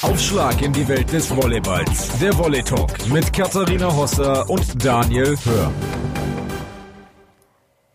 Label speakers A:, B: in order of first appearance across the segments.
A: Aufschlag in die Welt des Volleyballs. Der Volley Talk mit Katharina Hosser und Daniel Hör.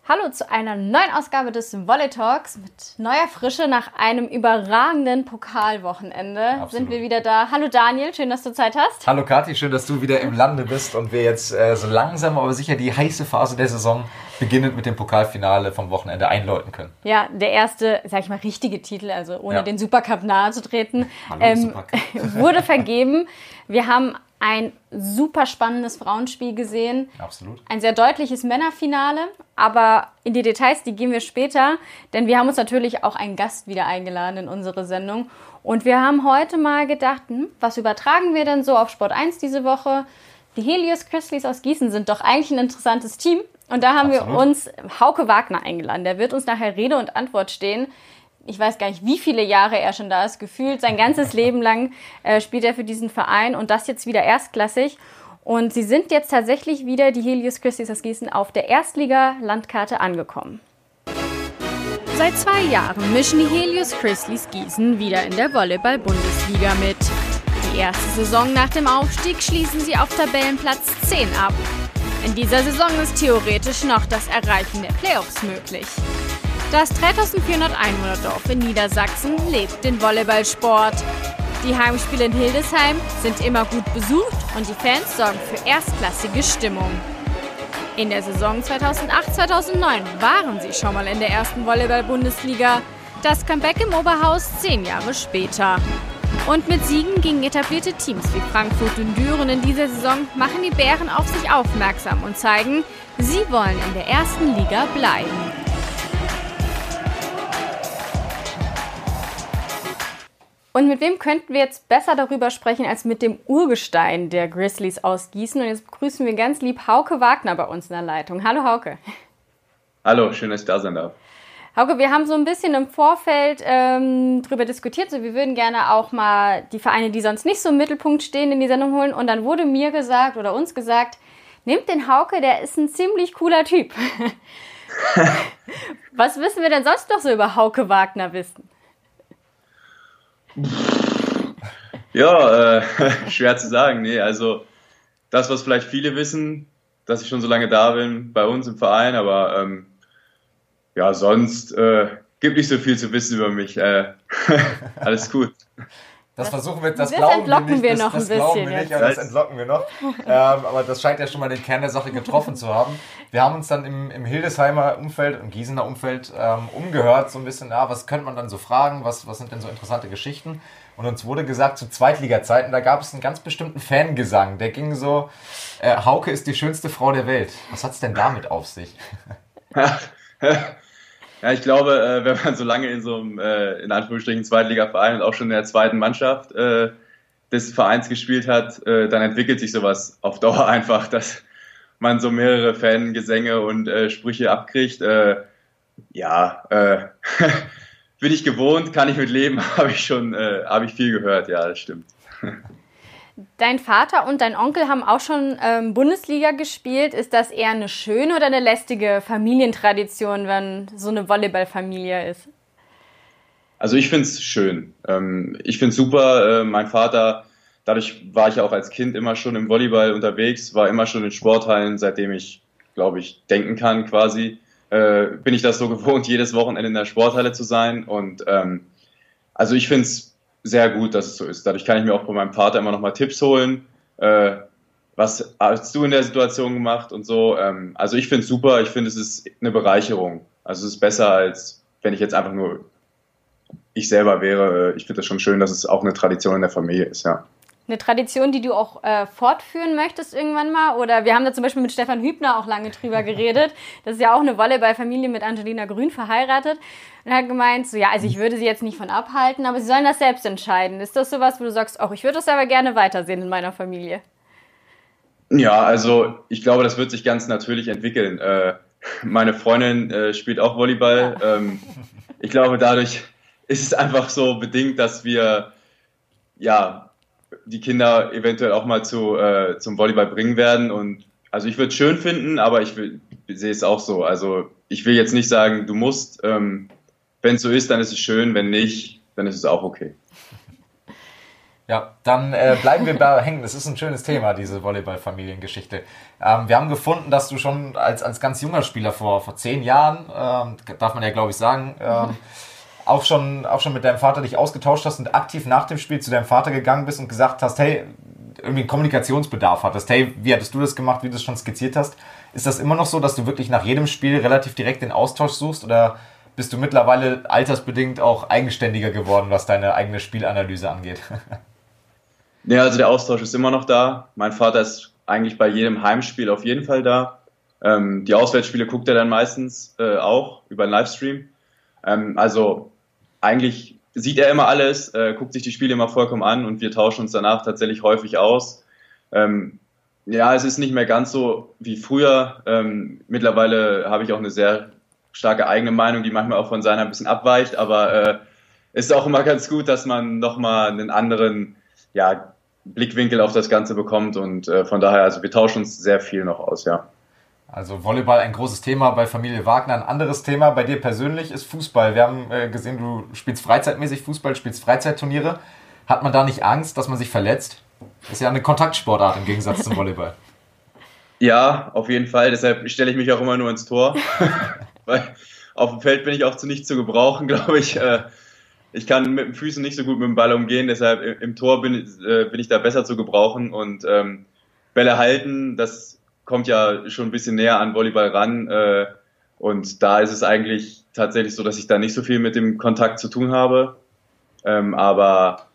B: Hallo zu einer neuen Ausgabe des Volley Talks mit neuer Frische nach einem überragenden Pokalwochenende. Absolut. Sind wir wieder da. Hallo Daniel, schön, dass du Zeit hast.
C: Hallo Kathi, schön, dass du wieder im Lande bist und wir jetzt äh, so langsam aber sicher die heiße Phase der Saison beginnend mit dem Pokalfinale vom Wochenende einläuten können.
B: Ja, der erste, sag ich mal, richtige Titel, also ohne ja. den Supercup nahe zu treten, ähm, wurde vergeben. Wir haben ein super spannendes Frauenspiel gesehen.
C: Absolut.
B: Ein sehr deutliches Männerfinale, aber in die Details, die gehen wir später, denn wir haben uns natürlich auch einen Gast wieder eingeladen in unsere Sendung. Und wir haben heute mal gedacht, hm, was übertragen wir denn so auf Sport 1 diese Woche? Die Helios Grizzlies aus Gießen sind doch eigentlich ein interessantes Team. Und da haben Absolut. wir uns Hauke Wagner eingeladen. Der wird uns nachher Rede und Antwort stehen ich weiß gar nicht, wie viele Jahre er schon da ist, gefühlt sein ganzes Leben lang äh, spielt er für diesen Verein und das jetzt wieder erstklassig. Und sie sind jetzt tatsächlich wieder, die Helios Christis aus Gießen, auf der Erstliga-Landkarte angekommen.
D: Seit zwei Jahren mischen die Helios Chrisleys Gießen wieder in der Volleyball-Bundesliga mit. Die erste Saison nach dem Aufstieg schließen sie auf Tabellenplatz 10 ab. In dieser Saison ist theoretisch noch das Erreichen der Playoffs möglich. Das 3400 Einwohnerdorf in Niedersachsen lebt den Volleyballsport. Die Heimspiele in Hildesheim sind immer gut besucht und die Fans sorgen für erstklassige Stimmung. In der Saison 2008-2009 waren sie schon mal in der ersten Volleyball-Bundesliga. Das Comeback im Oberhaus zehn Jahre später. Und mit Siegen gegen etablierte Teams wie Frankfurt und Düren in dieser Saison machen die Bären auf sich aufmerksam und zeigen, sie wollen in der ersten Liga bleiben.
B: Und mit wem könnten wir jetzt besser darüber sprechen als mit dem Urgestein der Grizzlies aus Gießen? Und jetzt begrüßen wir ganz lieb Hauke Wagner bei uns in der Leitung. Hallo Hauke.
E: Hallo, schön, dass ich da sein darf.
B: Hauke, wir haben so ein bisschen im Vorfeld ähm, darüber diskutiert, so wir würden gerne auch mal die Vereine, die sonst nicht so im Mittelpunkt stehen, in die Sendung holen. Und dann wurde mir gesagt oder uns gesagt, nehmt den Hauke, der ist ein ziemlich cooler Typ. Was wissen wir denn sonst noch so über Hauke Wagner wissen?
E: Ja, äh, schwer zu sagen. Nee, also das, was vielleicht viele wissen, dass ich schon so lange da bin bei uns im Verein, aber ähm, ja, sonst äh, gibt nicht so viel zu wissen über mich. Äh, alles gut.
C: Das, versuchen wir, das, das glauben wir nicht.
B: Wir
C: das,
B: noch
C: das
B: ein
C: glauben wir nicht, aber das entlocken wir noch. ähm, aber das scheint ja schon mal den Kern der Sache getroffen zu haben. Wir haben uns dann im, im Hildesheimer Umfeld, im Gießener Umfeld ähm, umgehört, so ein bisschen, ja, was könnte man dann so fragen, was, was sind denn so interessante Geschichten? Und uns wurde gesagt, zu Zweitliga-Zeiten, da gab es einen ganz bestimmten Fangesang. Der ging so, äh, Hauke ist die schönste Frau der Welt. Was hat es denn damit auf sich?
E: Ja, ich glaube, äh, wenn man so lange in so einem, äh, in Anführungsstrichen, Zweitliga-Verein und auch schon in der zweiten Mannschaft äh, des Vereins gespielt hat, äh, dann entwickelt sich sowas auf Dauer einfach, dass man so mehrere Fangesänge und äh, Sprüche abkriegt. Äh, ja, äh, bin ich gewohnt, kann ich mit leben, habe ich schon, äh, habe ich viel gehört, ja, das stimmt.
B: Dein Vater und dein Onkel haben auch schon ähm, Bundesliga gespielt. Ist das eher eine schöne oder eine lästige Familientradition, wenn so eine Volleyballfamilie ist?
E: Also ich finde es schön. Ähm, ich finde es super. Äh, mein Vater, dadurch war ich auch als Kind immer schon im Volleyball unterwegs, war immer schon in Sporthallen, seitdem ich, glaube ich, denken kann quasi. Äh, bin ich das so gewohnt, jedes Wochenende in der Sporthalle zu sein. Und ähm, also ich finde es sehr gut, dass es so ist. Dadurch kann ich mir auch von meinem Vater immer noch mal Tipps holen. Äh, was hast du in der Situation gemacht und so? Ähm, also ich finde es super, ich finde es ist eine Bereicherung. Also es ist besser, als wenn ich jetzt einfach nur ich selber wäre. Ich finde es schon schön, dass es auch eine Tradition in der Familie ist, ja.
B: Eine Tradition, die du auch äh, fortführen möchtest irgendwann mal? Oder wir haben da zum Beispiel mit Stefan Hübner auch lange drüber geredet. Das ist ja auch eine Volleyballfamilie mit Angelina Grün verheiratet. Und er hat gemeint, so ja, also ich würde sie jetzt nicht von abhalten, aber sie sollen das selbst entscheiden. Ist das sowas, wo du sagst, auch ich würde das aber gerne weitersehen in meiner Familie?
E: Ja, also ich glaube, das wird sich ganz natürlich entwickeln. Äh, meine Freundin äh, spielt auch Volleyball. Ja. Ähm, ich glaube, dadurch ist es einfach so bedingt, dass wir ja die Kinder eventuell auch mal zu, äh, zum Volleyball bringen werden. Und also ich würde es schön finden, aber ich, ich sehe es auch so. Also ich will jetzt nicht sagen, du musst. Ähm, wenn es so ist, dann ist es schön. Wenn nicht, dann ist es auch okay.
C: Ja, dann äh, bleiben wir da hängen. Das ist ein schönes Thema, diese Volleyball-Familiengeschichte. Ähm, wir haben gefunden, dass du schon als, als ganz junger Spieler vor, vor zehn Jahren, ähm, darf man ja glaube ich sagen, ähm, auch, schon, auch schon mit deinem Vater dich ausgetauscht hast und aktiv nach dem Spiel zu deinem Vater gegangen bist und gesagt hast, hey, irgendwie einen Kommunikationsbedarf hattest. Hey, wie hattest du das gemacht, wie du es schon skizziert hast? Ist das immer noch so, dass du wirklich nach jedem Spiel relativ direkt den Austausch suchst oder bist du mittlerweile altersbedingt auch eigenständiger geworden, was deine eigene Spielanalyse angeht?
E: Ja, also der Austausch ist immer noch da. Mein Vater ist eigentlich bei jedem Heimspiel auf jeden Fall da. Ähm, die Auswärtsspiele guckt er dann meistens äh, auch über einen Livestream. Ähm, also eigentlich sieht er immer alles, äh, guckt sich die Spiele immer vollkommen an und wir tauschen uns danach tatsächlich häufig aus. Ähm, ja, es ist nicht mehr ganz so wie früher. Ähm, mittlerweile habe ich auch eine sehr starke eigene Meinung, die manchmal auch von seiner ein bisschen abweicht, aber äh, ist auch immer ganz gut, dass man nochmal einen anderen ja, Blickwinkel auf das Ganze bekommt und äh, von daher, also wir tauschen uns sehr viel noch aus, ja.
C: Also Volleyball ein großes Thema bei Familie Wagner. Ein anderes Thema bei dir persönlich ist Fußball. Wir haben äh, gesehen, du spielst freizeitmäßig Fußball, spielst Freizeitturniere. Hat man da nicht Angst, dass man sich verletzt? Ist ja eine Kontaktsportart im Gegensatz zum Volleyball.
E: Ja, auf jeden Fall. Deshalb stelle ich mich auch immer nur ins Tor. Weil auf dem Feld bin ich auch zu nicht zu gebrauchen, glaube ich. Äh, ich kann mit den Füßen nicht so gut mit dem Ball umgehen, deshalb im Tor bin, äh, bin ich da besser zu gebrauchen und ähm, Bälle halten, das kommt ja schon ein bisschen näher an Volleyball ran äh, und da ist es eigentlich tatsächlich so, dass ich da nicht so viel mit dem Kontakt zu tun habe, ähm, aber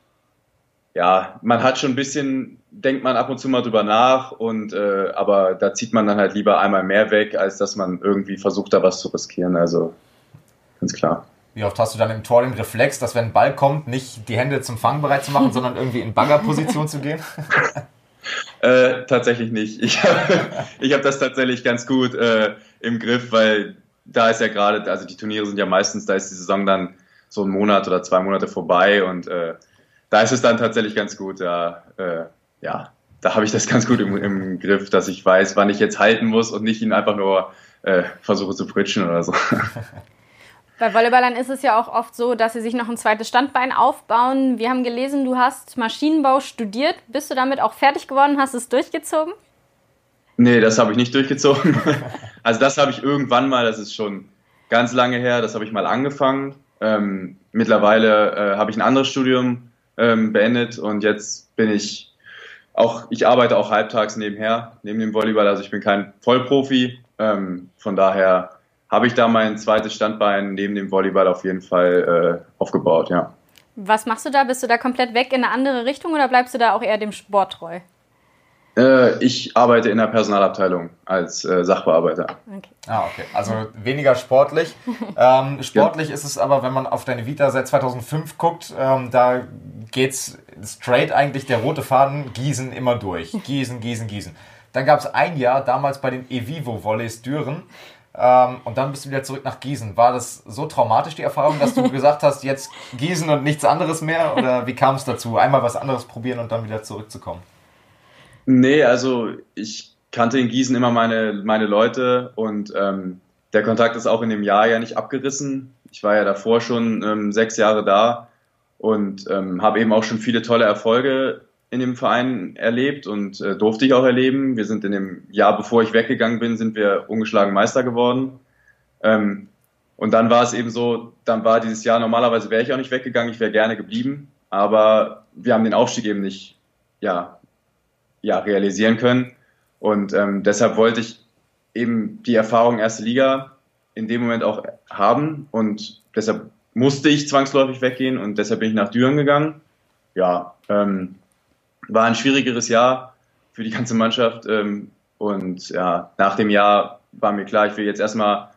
E: ja, man hat schon ein bisschen, denkt man ab und zu mal drüber nach und äh, aber da zieht man dann halt lieber einmal mehr weg, als dass man irgendwie versucht, da was zu riskieren. Also ganz klar.
C: Wie oft hast du dann im Tor den Reflex, dass wenn ein Ball kommt, nicht die Hände zum Fang bereit zu machen, sondern irgendwie in Baggerposition zu gehen?
E: äh, tatsächlich nicht. Ich habe hab das tatsächlich ganz gut äh, im Griff, weil da ist ja gerade, also die Turniere sind ja meistens, da ist die Saison dann so ein Monat oder zwei Monate vorbei und äh, da ist es dann tatsächlich ganz gut. Da, äh, ja, da habe ich das ganz gut im, im, Griff, dass ich weiß, wann ich jetzt halten muss und nicht ihn einfach nur äh, versuche zu pritschen oder so.
B: Bei Volleyballern ist es ja auch oft so, dass sie sich noch ein zweites Standbein aufbauen. Wir haben gelesen, du hast Maschinenbau studiert. Bist du damit auch fertig geworden? Hast du es durchgezogen?
E: Nee, das habe ich nicht durchgezogen. Also das habe ich irgendwann mal, das ist schon ganz lange her, das habe ich mal angefangen. Ähm, mittlerweile äh, habe ich ein anderes Studium ähm, beendet und jetzt bin ich auch, ich arbeite auch halbtags nebenher, neben dem Volleyball. Also ich bin kein Vollprofi. Ähm, von daher habe ich da mein zweites Standbein neben dem Volleyball auf jeden Fall äh, aufgebaut, ja.
B: Was machst du da? Bist du da komplett weg in eine andere Richtung oder bleibst du da auch eher dem Sport treu?
E: Äh, ich arbeite in der Personalabteilung als äh, Sachbearbeiter.
C: Okay. Ah, okay. Also weniger sportlich. ähm, sportlich ja. ist es aber, wenn man auf deine Vita seit 2005 guckt, ähm, da geht's straight eigentlich der rote Faden Gießen immer durch. Gießen, Gießen, Gießen. Dann gab es ein Jahr, damals bei den Evivo Volleys Düren, ähm, und dann bist du wieder zurück nach Gießen. War das so traumatisch, die Erfahrung, dass du gesagt hast, jetzt Gießen und nichts anderes mehr? Oder wie kam es dazu? Einmal was anderes probieren und dann wieder zurückzukommen?
E: Nee, also ich kannte in Gießen immer meine, meine Leute und ähm, der Kontakt ist auch in dem Jahr ja nicht abgerissen. Ich war ja davor schon ähm, sechs Jahre da und ähm, habe eben auch schon viele tolle Erfolge in dem Verein erlebt und äh, durfte ich auch erleben. Wir sind in dem Jahr, bevor ich weggegangen bin, sind wir ungeschlagen Meister geworden. Ähm, und dann war es eben so, dann war dieses Jahr, normalerweise wäre ich auch nicht weggegangen, ich wäre gerne geblieben, aber wir haben den Aufstieg eben nicht ja, ja, realisieren können. Und ähm, deshalb wollte ich eben die Erfahrung erste Liga in dem Moment auch haben und deshalb musste ich zwangsläufig weggehen und deshalb bin ich nach Düren gegangen. Ja, ähm, war ein schwierigeres Jahr für die ganze Mannschaft. Ähm, und ja, nach dem Jahr war mir klar, ich will jetzt erstmal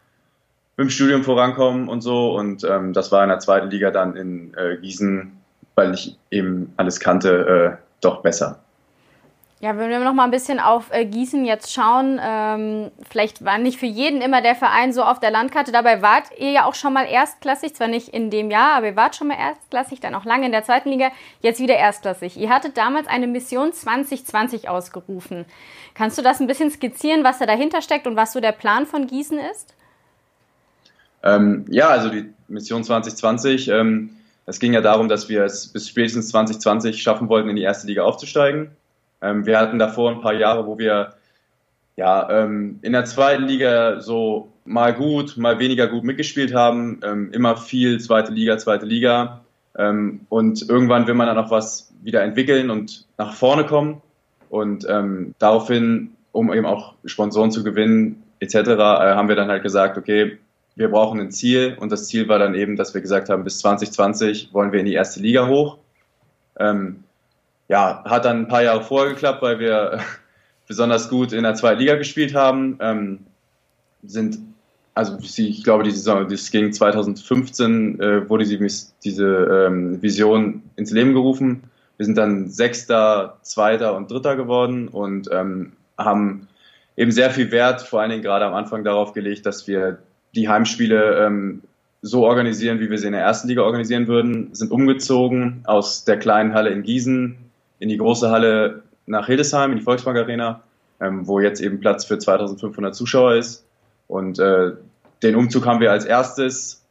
E: mit dem Studium vorankommen und so. Und ähm, das war in der zweiten Liga dann in äh, Gießen, weil ich eben alles kannte, äh, doch besser.
B: Ja, wenn wir noch mal ein bisschen auf äh, Gießen jetzt schauen, ähm, vielleicht war nicht für jeden immer der Verein so auf der Landkarte. Dabei wart ihr ja auch schon mal erstklassig, zwar nicht in dem Jahr, aber ihr wart schon mal erstklassig, dann auch lange in der zweiten Liga, jetzt wieder erstklassig. Ihr hattet damals eine Mission 2020 ausgerufen. Kannst du das ein bisschen skizzieren, was da dahinter steckt und was so der Plan von Gießen ist?
E: Ähm, ja, also die Mission 2020, ähm, es ging ja darum, dass wir es bis spätestens 2020 schaffen wollten, in die erste Liga aufzusteigen. Ähm, wir hatten davor ein paar Jahre, wo wir ja, ähm, in der zweiten Liga so mal gut, mal weniger gut mitgespielt haben. Ähm, immer viel zweite Liga, zweite Liga. Ähm, und irgendwann will man dann auch was wieder entwickeln und nach vorne kommen. Und ähm, daraufhin, um eben auch Sponsoren zu gewinnen, etc., äh, haben wir dann halt gesagt, okay, wir brauchen ein Ziel. Und das Ziel war dann eben, dass wir gesagt haben, bis 2020 wollen wir in die erste Liga hoch. Ähm, ja, hat dann ein paar Jahre vorher geklappt, weil wir besonders gut in der zweiten Liga gespielt haben. Ähm, sind, also ich glaube, die Saison, das ging 2015, äh, wurde die, diese ähm, Vision ins Leben gerufen. Wir sind dann Sechster, Zweiter und Dritter geworden und ähm, haben eben sehr viel Wert, vor allen Dingen gerade am Anfang darauf gelegt, dass wir die Heimspiele ähm, so organisieren, wie wir sie in der ersten Liga organisieren würden, sind umgezogen aus der kleinen Halle in Gießen in die große Halle nach Hildesheim, in die Volksbank Arena, ähm, wo jetzt eben Platz für 2500 Zuschauer ist. Und äh, den Umzug haben wir als erstes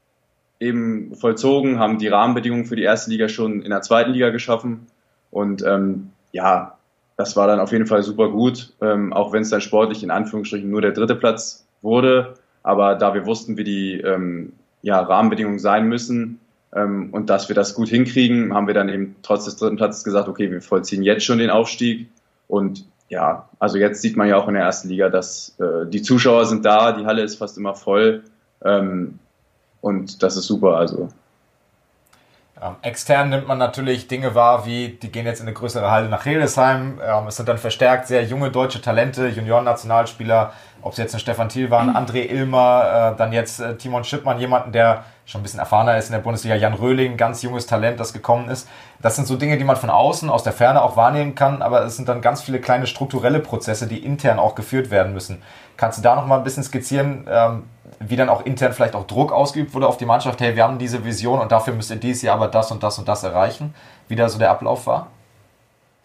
E: eben vollzogen, haben die Rahmenbedingungen für die erste Liga schon in der zweiten Liga geschaffen. Und ähm, ja, das war dann auf jeden Fall super gut, ähm, auch wenn es dann sportlich in Anführungsstrichen nur der dritte Platz wurde. Aber da wir wussten, wie die ähm, ja, Rahmenbedingungen sein müssen, und dass wir das gut hinkriegen, haben wir dann eben trotz des dritten Platzes gesagt, okay, wir vollziehen jetzt schon den Aufstieg. Und ja, also jetzt sieht man ja auch in der ersten Liga, dass äh, die Zuschauer sind da, die Halle ist fast immer voll. Ähm, und das ist super. Also
C: ähm, extern nimmt man natürlich Dinge wahr, wie die gehen jetzt in eine größere Halle nach Hildesheim. Ähm, es sind dann verstärkt sehr junge deutsche Talente, Junioren-Nationalspieler, ob es jetzt ein Stefan Thiel waren, André Ilmer, äh, dann jetzt äh, Timon Schippmann, jemanden, der schon ein bisschen erfahrener ist in der Bundesliga, Jan Röhling, ganz junges Talent, das gekommen ist. Das sind so Dinge, die man von außen, aus der Ferne auch wahrnehmen kann, aber es sind dann ganz viele kleine strukturelle Prozesse, die intern auch geführt werden müssen. Kannst du da noch mal ein bisschen skizzieren, ähm, wie dann auch intern vielleicht auch Druck ausgeübt wurde auf die Mannschaft, hey, wir haben diese Vision und dafür müsst ihr dieses Jahr aber das und das und das erreichen, wie da so der Ablauf war?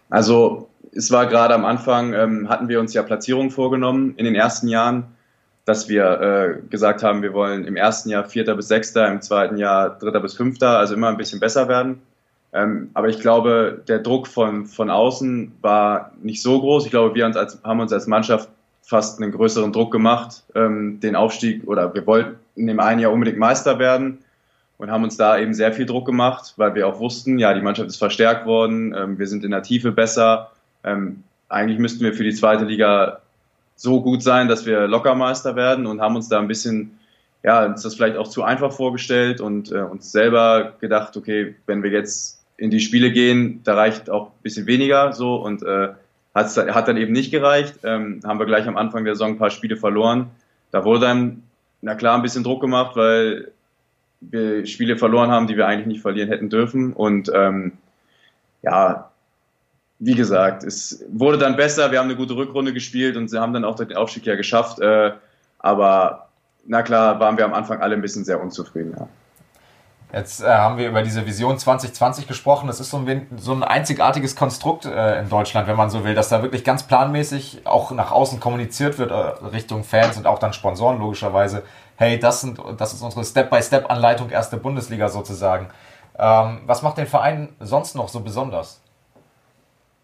E: Also es war gerade am Anfang, ähm, hatten wir uns ja Platzierungen vorgenommen in den ersten Jahren, dass wir äh, gesagt haben, wir wollen im ersten Jahr Vierter bis Sechster, im zweiten Jahr Dritter bis Fünfter, also immer ein bisschen besser werden. Ähm, aber ich glaube, der Druck von, von außen war nicht so groß. Ich glaube, wir uns als, haben uns als Mannschaft fast einen größeren Druck gemacht, ähm, den Aufstieg oder wir wollten in dem einen Jahr unbedingt Meister werden und haben uns da eben sehr viel Druck gemacht, weil wir auch wussten, ja, die Mannschaft ist verstärkt worden, ähm, wir sind in der Tiefe besser. Ähm, eigentlich müssten wir für die zweite Liga so gut sein, dass wir Lockermeister werden und haben uns da ein bisschen, ja, uns das vielleicht auch zu einfach vorgestellt und äh, uns selber gedacht, okay, wenn wir jetzt in die Spiele gehen, da reicht auch ein bisschen weniger so und äh, Hat's, hat dann eben nicht gereicht. Ähm, haben wir gleich am Anfang der Saison ein paar Spiele verloren. Da wurde dann, na klar, ein bisschen Druck gemacht, weil wir Spiele verloren haben, die wir eigentlich nicht verlieren hätten dürfen. Und ähm, ja, wie gesagt, es wurde dann besser. Wir haben eine gute Rückrunde gespielt und sie haben dann auch den Aufstieg ja geschafft. Äh, aber na klar, waren wir am Anfang alle ein bisschen sehr unzufrieden. Ja.
C: Jetzt äh, haben wir über diese Vision 2020 gesprochen. Das ist so ein, so ein einzigartiges Konstrukt äh, in Deutschland, wenn man so will, dass da wirklich ganz planmäßig auch nach außen kommuniziert wird, äh, Richtung Fans und auch dann Sponsoren logischerweise. Hey, das, sind, das ist unsere Step-by-Step-Anleitung erste Bundesliga sozusagen. Ähm, was macht den Verein sonst noch so besonders?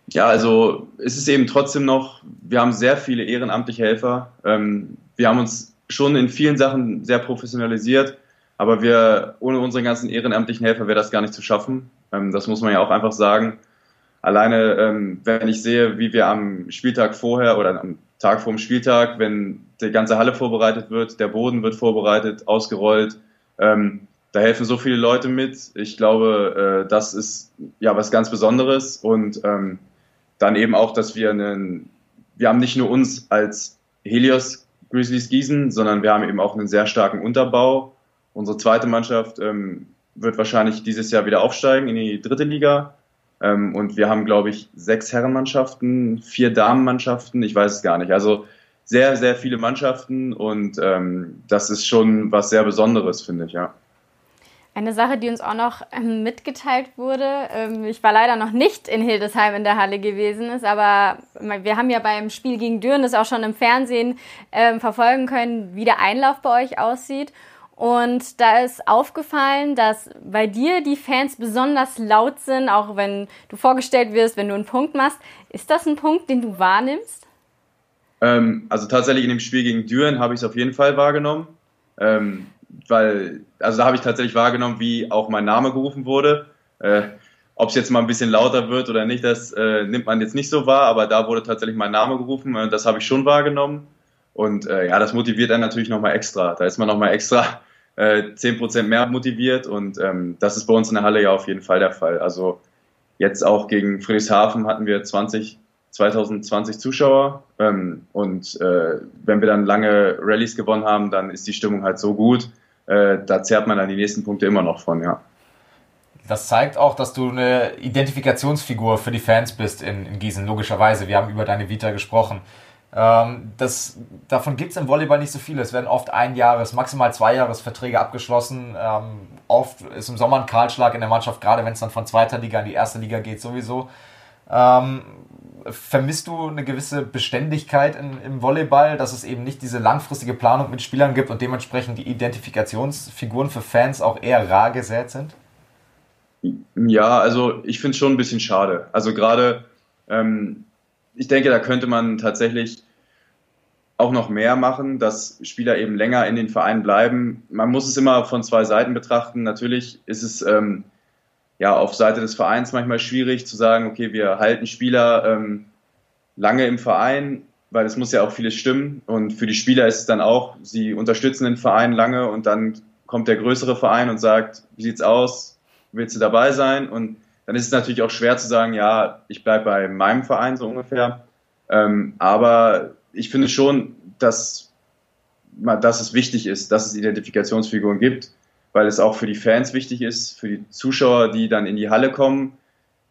E: Ja, also es ist eben trotzdem noch, wir haben sehr viele ehrenamtliche Helfer. Ähm, wir haben uns schon in vielen Sachen sehr professionalisiert aber wir, ohne unsere ganzen ehrenamtlichen Helfer wäre das gar nicht zu schaffen. Ähm, das muss man ja auch einfach sagen. Alleine, ähm, wenn ich sehe, wie wir am Spieltag vorher oder am Tag vor dem Spieltag, wenn die ganze Halle vorbereitet wird, der Boden wird vorbereitet, ausgerollt, ähm, da helfen so viele Leute mit. Ich glaube, äh, das ist ja was ganz Besonderes und ähm, dann eben auch, dass wir einen, wir haben nicht nur uns als Helios Grizzlies Gießen, sondern wir haben eben auch einen sehr starken Unterbau Unsere zweite Mannschaft ähm, wird wahrscheinlich dieses Jahr wieder aufsteigen in die dritte Liga. Ähm, und wir haben, glaube ich, sechs Herrenmannschaften, vier Damenmannschaften, ich weiß es gar nicht. Also sehr, sehr viele Mannschaften und ähm, das ist schon was sehr Besonderes, finde ich, ja.
B: Eine Sache, die uns auch noch ähm, mitgeteilt wurde, ähm, ich war leider noch nicht in Hildesheim in der Halle gewesen, ist, aber wir haben ja beim Spiel gegen Düren das auch schon im Fernsehen ähm, verfolgen können, wie der Einlauf bei euch aussieht. Und da ist aufgefallen, dass bei dir die Fans besonders laut sind, auch wenn du vorgestellt wirst, wenn du einen Punkt machst. Ist das ein Punkt, den du wahrnimmst?
E: Ähm, also tatsächlich in dem Spiel gegen Düren habe ich es auf jeden Fall wahrgenommen. Ähm, weil, also da habe ich tatsächlich wahrgenommen, wie auch mein Name gerufen wurde. Äh, ob es jetzt mal ein bisschen lauter wird oder nicht, das äh, nimmt man jetzt nicht so wahr, aber da wurde tatsächlich mein Name gerufen, äh, das habe ich schon wahrgenommen. Und äh, ja, das motiviert einen natürlich nochmal extra. Da ist man nochmal extra äh, 10% mehr motiviert und ähm, das ist bei uns in der Halle ja auf jeden Fall der Fall. Also jetzt auch gegen Friedrichshafen hatten wir 20, 2020 Zuschauer ähm, und äh, wenn wir dann lange Rallyes gewonnen haben, dann ist die Stimmung halt so gut, äh, da zerrt man dann die nächsten Punkte immer noch von, ja.
C: Das zeigt auch, dass du eine Identifikationsfigur für die Fans bist in, in Gießen, logischerweise. Wir haben über deine Vita gesprochen. Ähm, das, davon gibt es im Volleyball nicht so viele. Es werden oft ein Jahres, maximal zwei Jahresverträge abgeschlossen. Ähm, oft ist im Sommer ein Kahlschlag in der Mannschaft, gerade wenn es dann von zweiter Liga in die erste Liga geht, sowieso. Ähm, vermisst du eine gewisse Beständigkeit in, im Volleyball, dass es eben nicht diese langfristige Planung mit Spielern gibt und dementsprechend die Identifikationsfiguren für Fans auch eher rar gesät sind?
E: Ja, also ich finde es schon ein bisschen schade. Also gerade, ähm, ich denke, da könnte man tatsächlich auch noch mehr machen, dass Spieler eben länger in den Vereinen bleiben. Man muss es immer von zwei Seiten betrachten. Natürlich ist es ähm, ja auf Seite des Vereins manchmal schwierig zu sagen, okay, wir halten Spieler ähm, lange im Verein, weil es muss ja auch vieles stimmen. Und für die Spieler ist es dann auch, sie unterstützen den Verein lange und dann kommt der größere Verein und sagt, wie sieht's aus? Willst du dabei sein? Und dann ist es natürlich auch schwer zu sagen, ja, ich bleibe bei meinem Verein so ungefähr. Ähm, aber ich finde schon, dass, dass es wichtig ist, dass es Identifikationsfiguren gibt, weil es auch für die Fans wichtig ist, für die Zuschauer, die dann in die Halle kommen,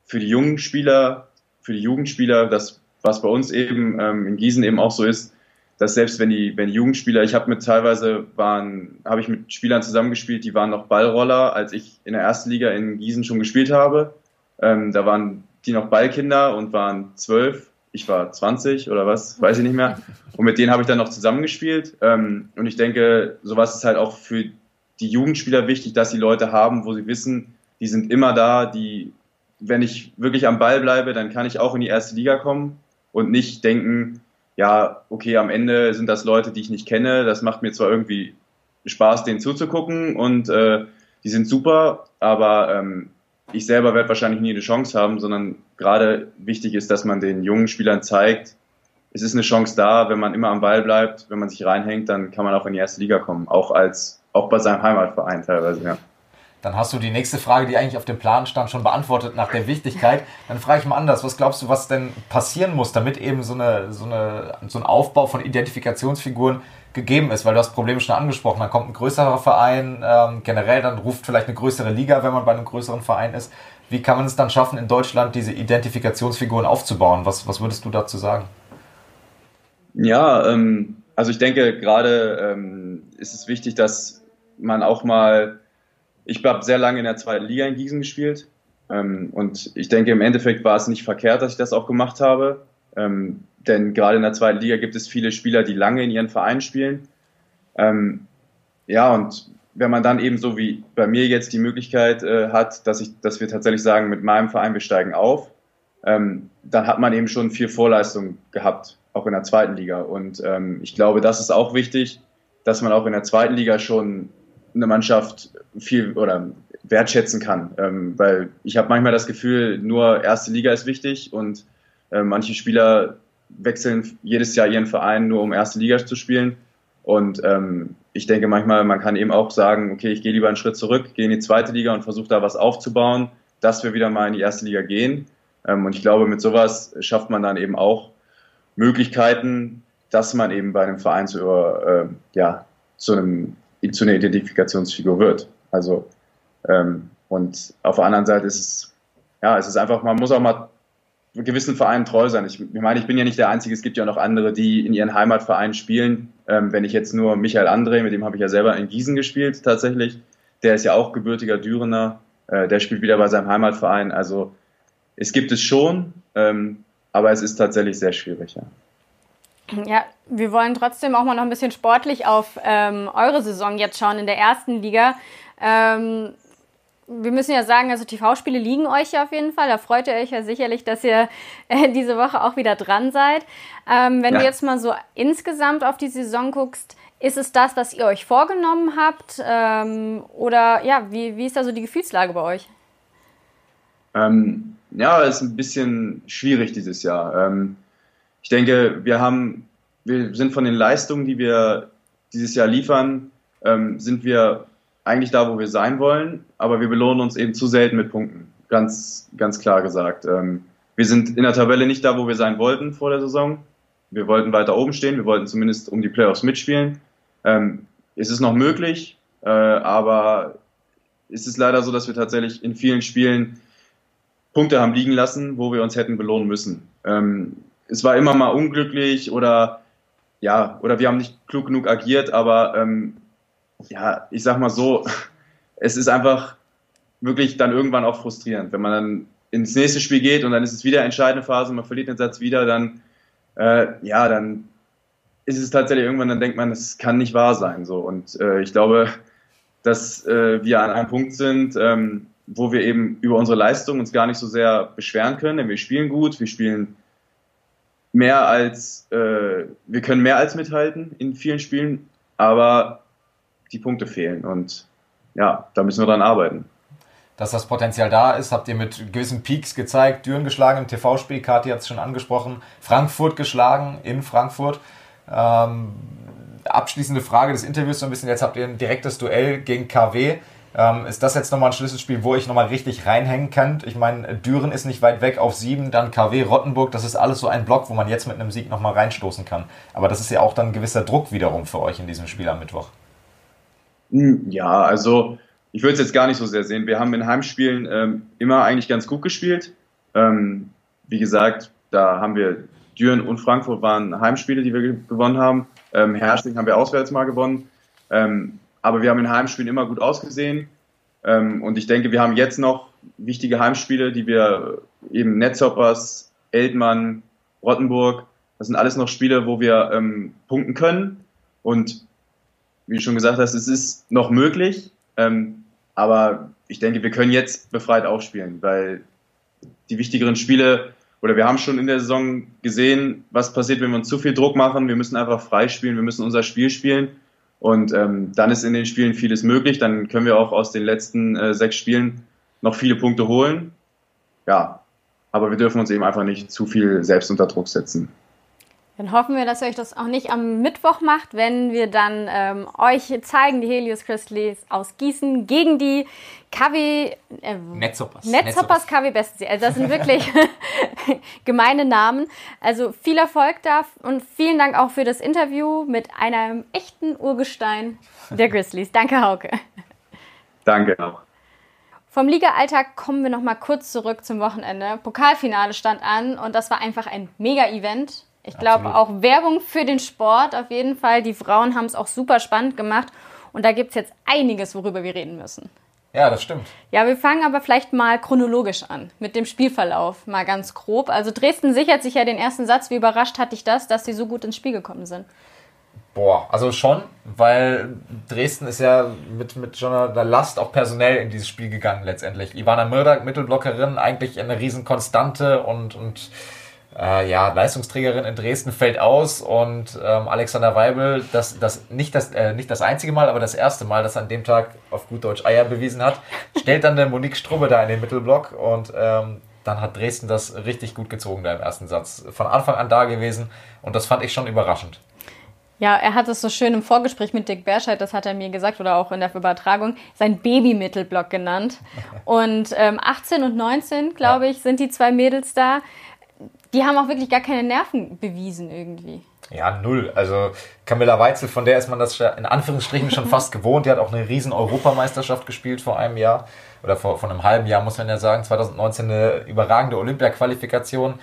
E: für die jungen Spieler, für die Jugendspieler, das, was bei uns eben ähm, in Gießen eben auch so ist, dass selbst wenn die, wenn die Jugendspieler, ich habe mit teilweise waren, habe ich mit Spielern zusammengespielt, die waren noch Ballroller, als ich in der ersten Liga in Gießen schon gespielt habe. Ähm, da waren die noch Ballkinder und waren zwölf. Ich war 20 oder was, weiß ich nicht mehr. Und mit denen habe ich dann noch zusammengespielt. Ähm, und ich denke, sowas ist halt auch für die Jugendspieler wichtig, dass sie Leute haben, wo sie wissen, die sind immer da, die, wenn ich wirklich am Ball bleibe, dann kann ich auch in die erste Liga kommen und nicht denken, ja, okay, am Ende sind das Leute, die ich nicht kenne. Das macht mir zwar irgendwie Spaß, denen zuzugucken und äh, die sind super, aber ähm, ich selber werde wahrscheinlich nie eine Chance haben, sondern gerade wichtig ist, dass man den jungen Spielern zeigt, es ist eine Chance da, wenn man immer am Ball bleibt, wenn man sich reinhängt, dann kann man auch in die erste Liga kommen, auch als auch bei seinem Heimatverein teilweise, ja.
C: Dann hast du die nächste Frage, die eigentlich auf dem Plan stand, schon beantwortet nach der Wichtigkeit. Dann frage ich mal anders. Was glaubst du, was denn passieren muss, damit eben so, eine, so, eine, so ein Aufbau von Identifikationsfiguren gegeben ist? Weil du hast Probleme schon angesprochen. Dann kommt ein größerer Verein, ähm, generell dann ruft vielleicht eine größere Liga, wenn man bei einem größeren Verein ist. Wie kann man es dann schaffen, in Deutschland diese Identifikationsfiguren aufzubauen? Was, was würdest du dazu sagen?
E: Ja, ähm, also ich denke, gerade ähm, ist es wichtig, dass man auch mal ich habe sehr lange in der zweiten Liga in Gießen gespielt. Ähm, und ich denke, im Endeffekt war es nicht verkehrt, dass ich das auch gemacht habe. Ähm, denn gerade in der zweiten Liga gibt es viele Spieler, die lange in ihren Vereinen spielen. Ähm, ja, und wenn man dann eben so wie bei mir jetzt die Möglichkeit äh, hat, dass, ich, dass wir tatsächlich sagen, mit meinem Verein, wir steigen auf, ähm, dann hat man eben schon viel Vorleistung gehabt, auch in der zweiten Liga. Und ähm, ich glaube, das ist auch wichtig, dass man auch in der zweiten Liga schon eine Mannschaft viel oder wertschätzen kann. Ähm, weil ich habe manchmal das Gefühl, nur erste Liga ist wichtig und äh, manche Spieler wechseln jedes Jahr ihren Verein nur um erste Liga zu spielen. Und ähm, ich denke manchmal, man kann eben auch sagen, okay, ich gehe lieber einen Schritt zurück, gehe in die zweite Liga und versuche da was aufzubauen, dass wir wieder mal in die erste Liga gehen. Ähm, und ich glaube, mit sowas schafft man dann eben auch Möglichkeiten, dass man eben bei einem Verein zu, äh, ja, zu einem zu einer Identifikationsfigur wird. Also ähm, und auf der anderen Seite ist es, ja, es ist einfach, man muss auch mal gewissen Vereinen treu sein. Ich, ich meine, ich bin ja nicht der Einzige, es gibt ja noch andere, die in ihren Heimatvereinen spielen. Ähm, wenn ich jetzt nur Michael André, mit dem habe ich ja selber in Gießen gespielt tatsächlich, der ist ja auch gebürtiger Dürener, äh, der spielt wieder bei seinem Heimatverein. Also es gibt es schon, ähm, aber es ist tatsächlich sehr schwierig, ja.
B: Ja, wir wollen trotzdem auch mal noch ein bisschen sportlich auf ähm, eure Saison jetzt schauen in der ersten Liga. Ähm, wir müssen ja sagen, also TV-Spiele liegen euch ja auf jeden Fall. Da freut ihr euch ja sicherlich, dass ihr äh, diese Woche auch wieder dran seid. Ähm, wenn ja. du jetzt mal so insgesamt auf die Saison guckst, ist es das, was ihr euch vorgenommen habt? Ähm, oder ja, wie, wie ist da so die Gefühlslage bei euch?
E: Ähm, ja, es ist ein bisschen schwierig dieses Jahr. Ähm, ich denke, wir haben, wir sind von den Leistungen, die wir dieses Jahr liefern, ähm, sind wir eigentlich da, wo wir sein wollen, aber wir belohnen uns eben zu selten mit Punkten. Ganz, ganz klar gesagt. Ähm, wir sind in der Tabelle nicht da, wo wir sein wollten vor der Saison. Wir wollten weiter oben stehen, wir wollten zumindest um die Playoffs mitspielen. Ähm, es ist noch möglich, äh, aber es ist leider so, dass wir tatsächlich in vielen Spielen Punkte haben liegen lassen, wo wir uns hätten belohnen müssen. Ähm, es war immer mal unglücklich oder ja, oder wir haben nicht klug genug agiert, aber ähm, ja, ich sag mal so, es ist einfach wirklich dann irgendwann auch frustrierend, wenn man dann ins nächste Spiel geht und dann ist es wieder entscheidende Phase, man verliert den Satz wieder, dann äh, ja, dann ist es tatsächlich irgendwann, dann denkt man, das kann nicht wahr sein. So. Und äh, ich glaube, dass äh, wir an einem Punkt sind, ähm, wo wir eben über unsere Leistung uns gar nicht so sehr beschweren können, denn wir spielen gut, wir spielen mehr als, äh, wir können mehr als mithalten in vielen Spielen, aber die Punkte fehlen und ja, da müssen wir dran arbeiten.
C: Dass das Potenzial da ist, habt ihr mit gewissen Peaks gezeigt. Düren geschlagen im TV-Spiel, Kathi hat es schon angesprochen. Frankfurt geschlagen in Frankfurt. Ähm, abschließende Frage des Interviews so ein bisschen. Jetzt habt ihr ein direktes Duell gegen KW. Ähm, ist das jetzt nochmal ein Schlüsselspiel, wo ich nochmal richtig reinhängen kann? Ich meine, Düren ist nicht weit weg auf sieben, dann KW Rottenburg. Das ist alles so ein Block, wo man jetzt mit einem Sieg nochmal reinstoßen kann. Aber das ist ja auch dann ein gewisser Druck wiederum für euch in diesem Spiel am Mittwoch.
E: Hm, ja, also ich würde es jetzt gar nicht so sehr sehen. Wir haben in Heimspielen ähm, immer eigentlich ganz gut gespielt. Ähm, wie gesagt, da haben wir Düren und Frankfurt waren Heimspiele, die wir gewonnen haben. Ähm, Herschling haben wir auswärts mal gewonnen. Ähm, aber wir haben in Heimspielen immer gut ausgesehen. Ähm, und ich denke, wir haben jetzt noch wichtige Heimspiele, die wir eben Netzhoppers, Eltmann, Rottenburg, das sind alles noch Spiele, wo wir ähm, punkten können. Und wie du schon gesagt hast, es ist noch möglich. Ähm, aber ich denke, wir können jetzt befreit aufspielen, weil die wichtigeren Spiele oder wir haben schon in der Saison gesehen, was passiert, wenn wir uns zu viel Druck machen. Wir müssen einfach frei spielen, wir müssen unser Spiel spielen. Und ähm, dann ist in den Spielen vieles möglich. Dann können wir auch aus den letzten äh, sechs Spielen noch viele Punkte holen. Ja, aber wir dürfen uns eben einfach nicht zu viel selbst unter Druck setzen.
B: Dann hoffen wir, dass ihr euch das auch nicht am Mittwoch macht, wenn wir dann ähm, euch zeigen, die Helios Crystals aus Gießen gegen die KW...
C: Äh, Netzhoppers.
B: Netzhoppers KW Bestsee. Also das sind wirklich gemeine Namen. Also viel Erfolg da und vielen Dank auch für das Interview mit einem echten Urgestein der Grizzlies. Danke, Hauke.
E: Danke auch.
B: Vom Liga-Alltag kommen wir noch mal kurz zurück zum Wochenende. Pokalfinale stand an und das war einfach ein Mega-Event. Ich glaube auch Werbung für den Sport auf jeden Fall. Die Frauen haben es auch super spannend gemacht. Und da gibt es jetzt einiges, worüber wir reden müssen.
C: Ja, das stimmt.
B: Ja, wir fangen aber vielleicht mal chronologisch an, mit dem Spielverlauf, mal ganz grob. Also Dresden sichert sich ja den ersten Satz. Wie überrascht hat dich das, dass sie so gut ins Spiel gekommen sind?
C: Boah, also schon, weil Dresden ist ja mit, mit schon einer Last auch personell in dieses Spiel gegangen letztendlich. Ivana Mirdak, Mittelblockerin, eigentlich eine Riesenkonstante und, und äh, ja, Leistungsträgerin in Dresden fällt aus und ähm, Alexander Weibel, das, das, nicht, das, äh, nicht das einzige Mal, aber das erste Mal, dass er an dem Tag auf gut Deutsch Eier bewiesen hat, stellt dann der Monique Strubbe da in den Mittelblock und ähm, dann hat Dresden das richtig gut gezogen da im ersten Satz. Von Anfang an da gewesen und das fand ich schon überraschend.
B: Ja, er hat es so schön im Vorgespräch mit Dick Berscheid, das hat er mir gesagt, oder auch in der Übertragung, sein Baby-Mittelblock genannt. Und ähm, 18 und 19, glaube ich, sind die zwei Mädels da die haben auch wirklich gar keine Nerven bewiesen irgendwie.
C: Ja, null. Also Camilla Weitzel, von der ist man das in Anführungsstrichen schon fast gewohnt. Die hat auch eine riesen Europameisterschaft gespielt vor einem Jahr. Oder vor, vor einem halben Jahr, muss man ja sagen. 2019 eine überragende Olympia-Qualifikation.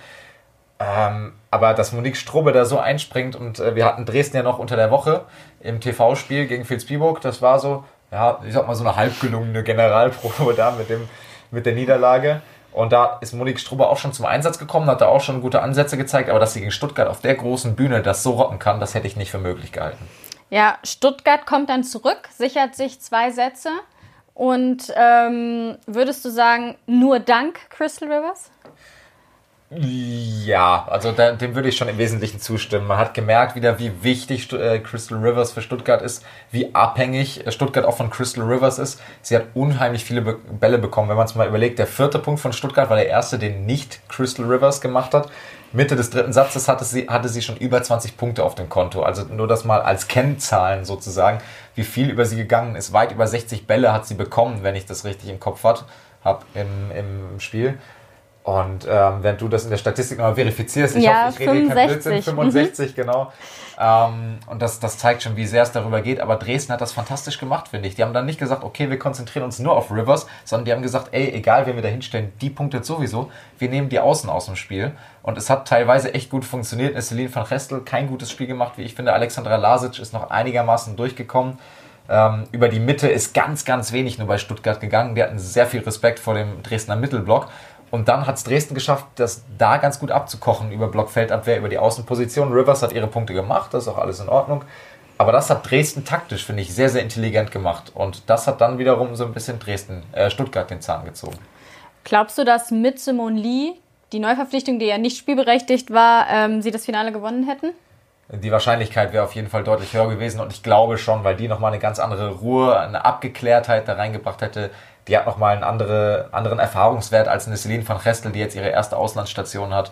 C: Ähm, aber dass Monique Strube da so einspringt und äh, wir hatten Dresden ja noch unter der Woche im TV-Spiel gegen Vilsbiburg, das war so, ja, ich sag mal so eine halb gelungene Generalprobe da mit, dem, mit der Niederlage. Und da ist Monique Strubber auch schon zum Einsatz gekommen, hat da auch schon gute Ansätze gezeigt, aber dass sie gegen Stuttgart auf der großen Bühne das so rocken kann, das hätte ich nicht für möglich gehalten.
B: Ja, Stuttgart kommt dann zurück, sichert sich zwei Sätze. Und ähm, würdest du sagen, nur dank Crystal Rivers?
C: Ja, also da, dem würde ich schon im Wesentlichen zustimmen. Man hat gemerkt wieder, wie wichtig äh, Crystal Rivers für Stuttgart ist, wie abhängig äh, Stuttgart auch von Crystal Rivers ist. Sie hat unheimlich viele Be Bälle bekommen. Wenn man es mal überlegt, der vierte Punkt von Stuttgart war der erste, den nicht Crystal Rivers gemacht hat. Mitte des dritten Satzes hatte sie, hatte sie schon über 20 Punkte auf dem Konto. Also nur das mal als Kennzahlen sozusagen, wie viel über sie gegangen ist. Weit über 60 Bälle hat sie bekommen, wenn ich das richtig im Kopf habe im, im Spiel. Und ähm, wenn du das in der Statistik mal verifizierst, ich
B: ja,
C: hoffe, ich rede 65. kein Blödsinn, 65, mhm. genau. Ähm, und das, das zeigt schon, wie sehr es darüber geht. Aber Dresden hat das fantastisch gemacht, finde ich. Die haben dann nicht gesagt, okay, wir konzentrieren uns nur auf Rivers, sondern die haben gesagt, ey, egal, wen wir da hinstellen, die punktet sowieso. Wir nehmen die Außen aus dem Spiel. Und es hat teilweise echt gut funktioniert. Celine van Restel kein gutes Spiel gemacht, wie ich finde. Alexandra Lasic ist noch einigermaßen durchgekommen. Ähm, über die Mitte ist ganz, ganz wenig nur bei Stuttgart gegangen. Die hatten sehr viel Respekt vor dem Dresdner Mittelblock. Und dann hat es Dresden geschafft, das da ganz gut abzukochen über Blockfeldabwehr, über die Außenposition. Rivers hat ihre Punkte gemacht, das ist auch alles in Ordnung. Aber das hat Dresden taktisch, finde ich, sehr, sehr intelligent gemacht. Und das hat dann wiederum so ein bisschen Dresden, äh, Stuttgart den Zahn gezogen.
B: Glaubst du, dass mit Simon Lee, die Neuverpflichtung, die ja nicht spielberechtigt war, ähm, sie das Finale gewonnen hätten?
C: Die Wahrscheinlichkeit wäre auf jeden Fall deutlich höher gewesen und ich glaube schon, weil die nochmal eine ganz andere Ruhe, eine Abgeklärtheit da reingebracht hätte, die hat nochmal einen andere, anderen Erfahrungswert als eine Celine van Gestel, die jetzt ihre erste Auslandsstation hat.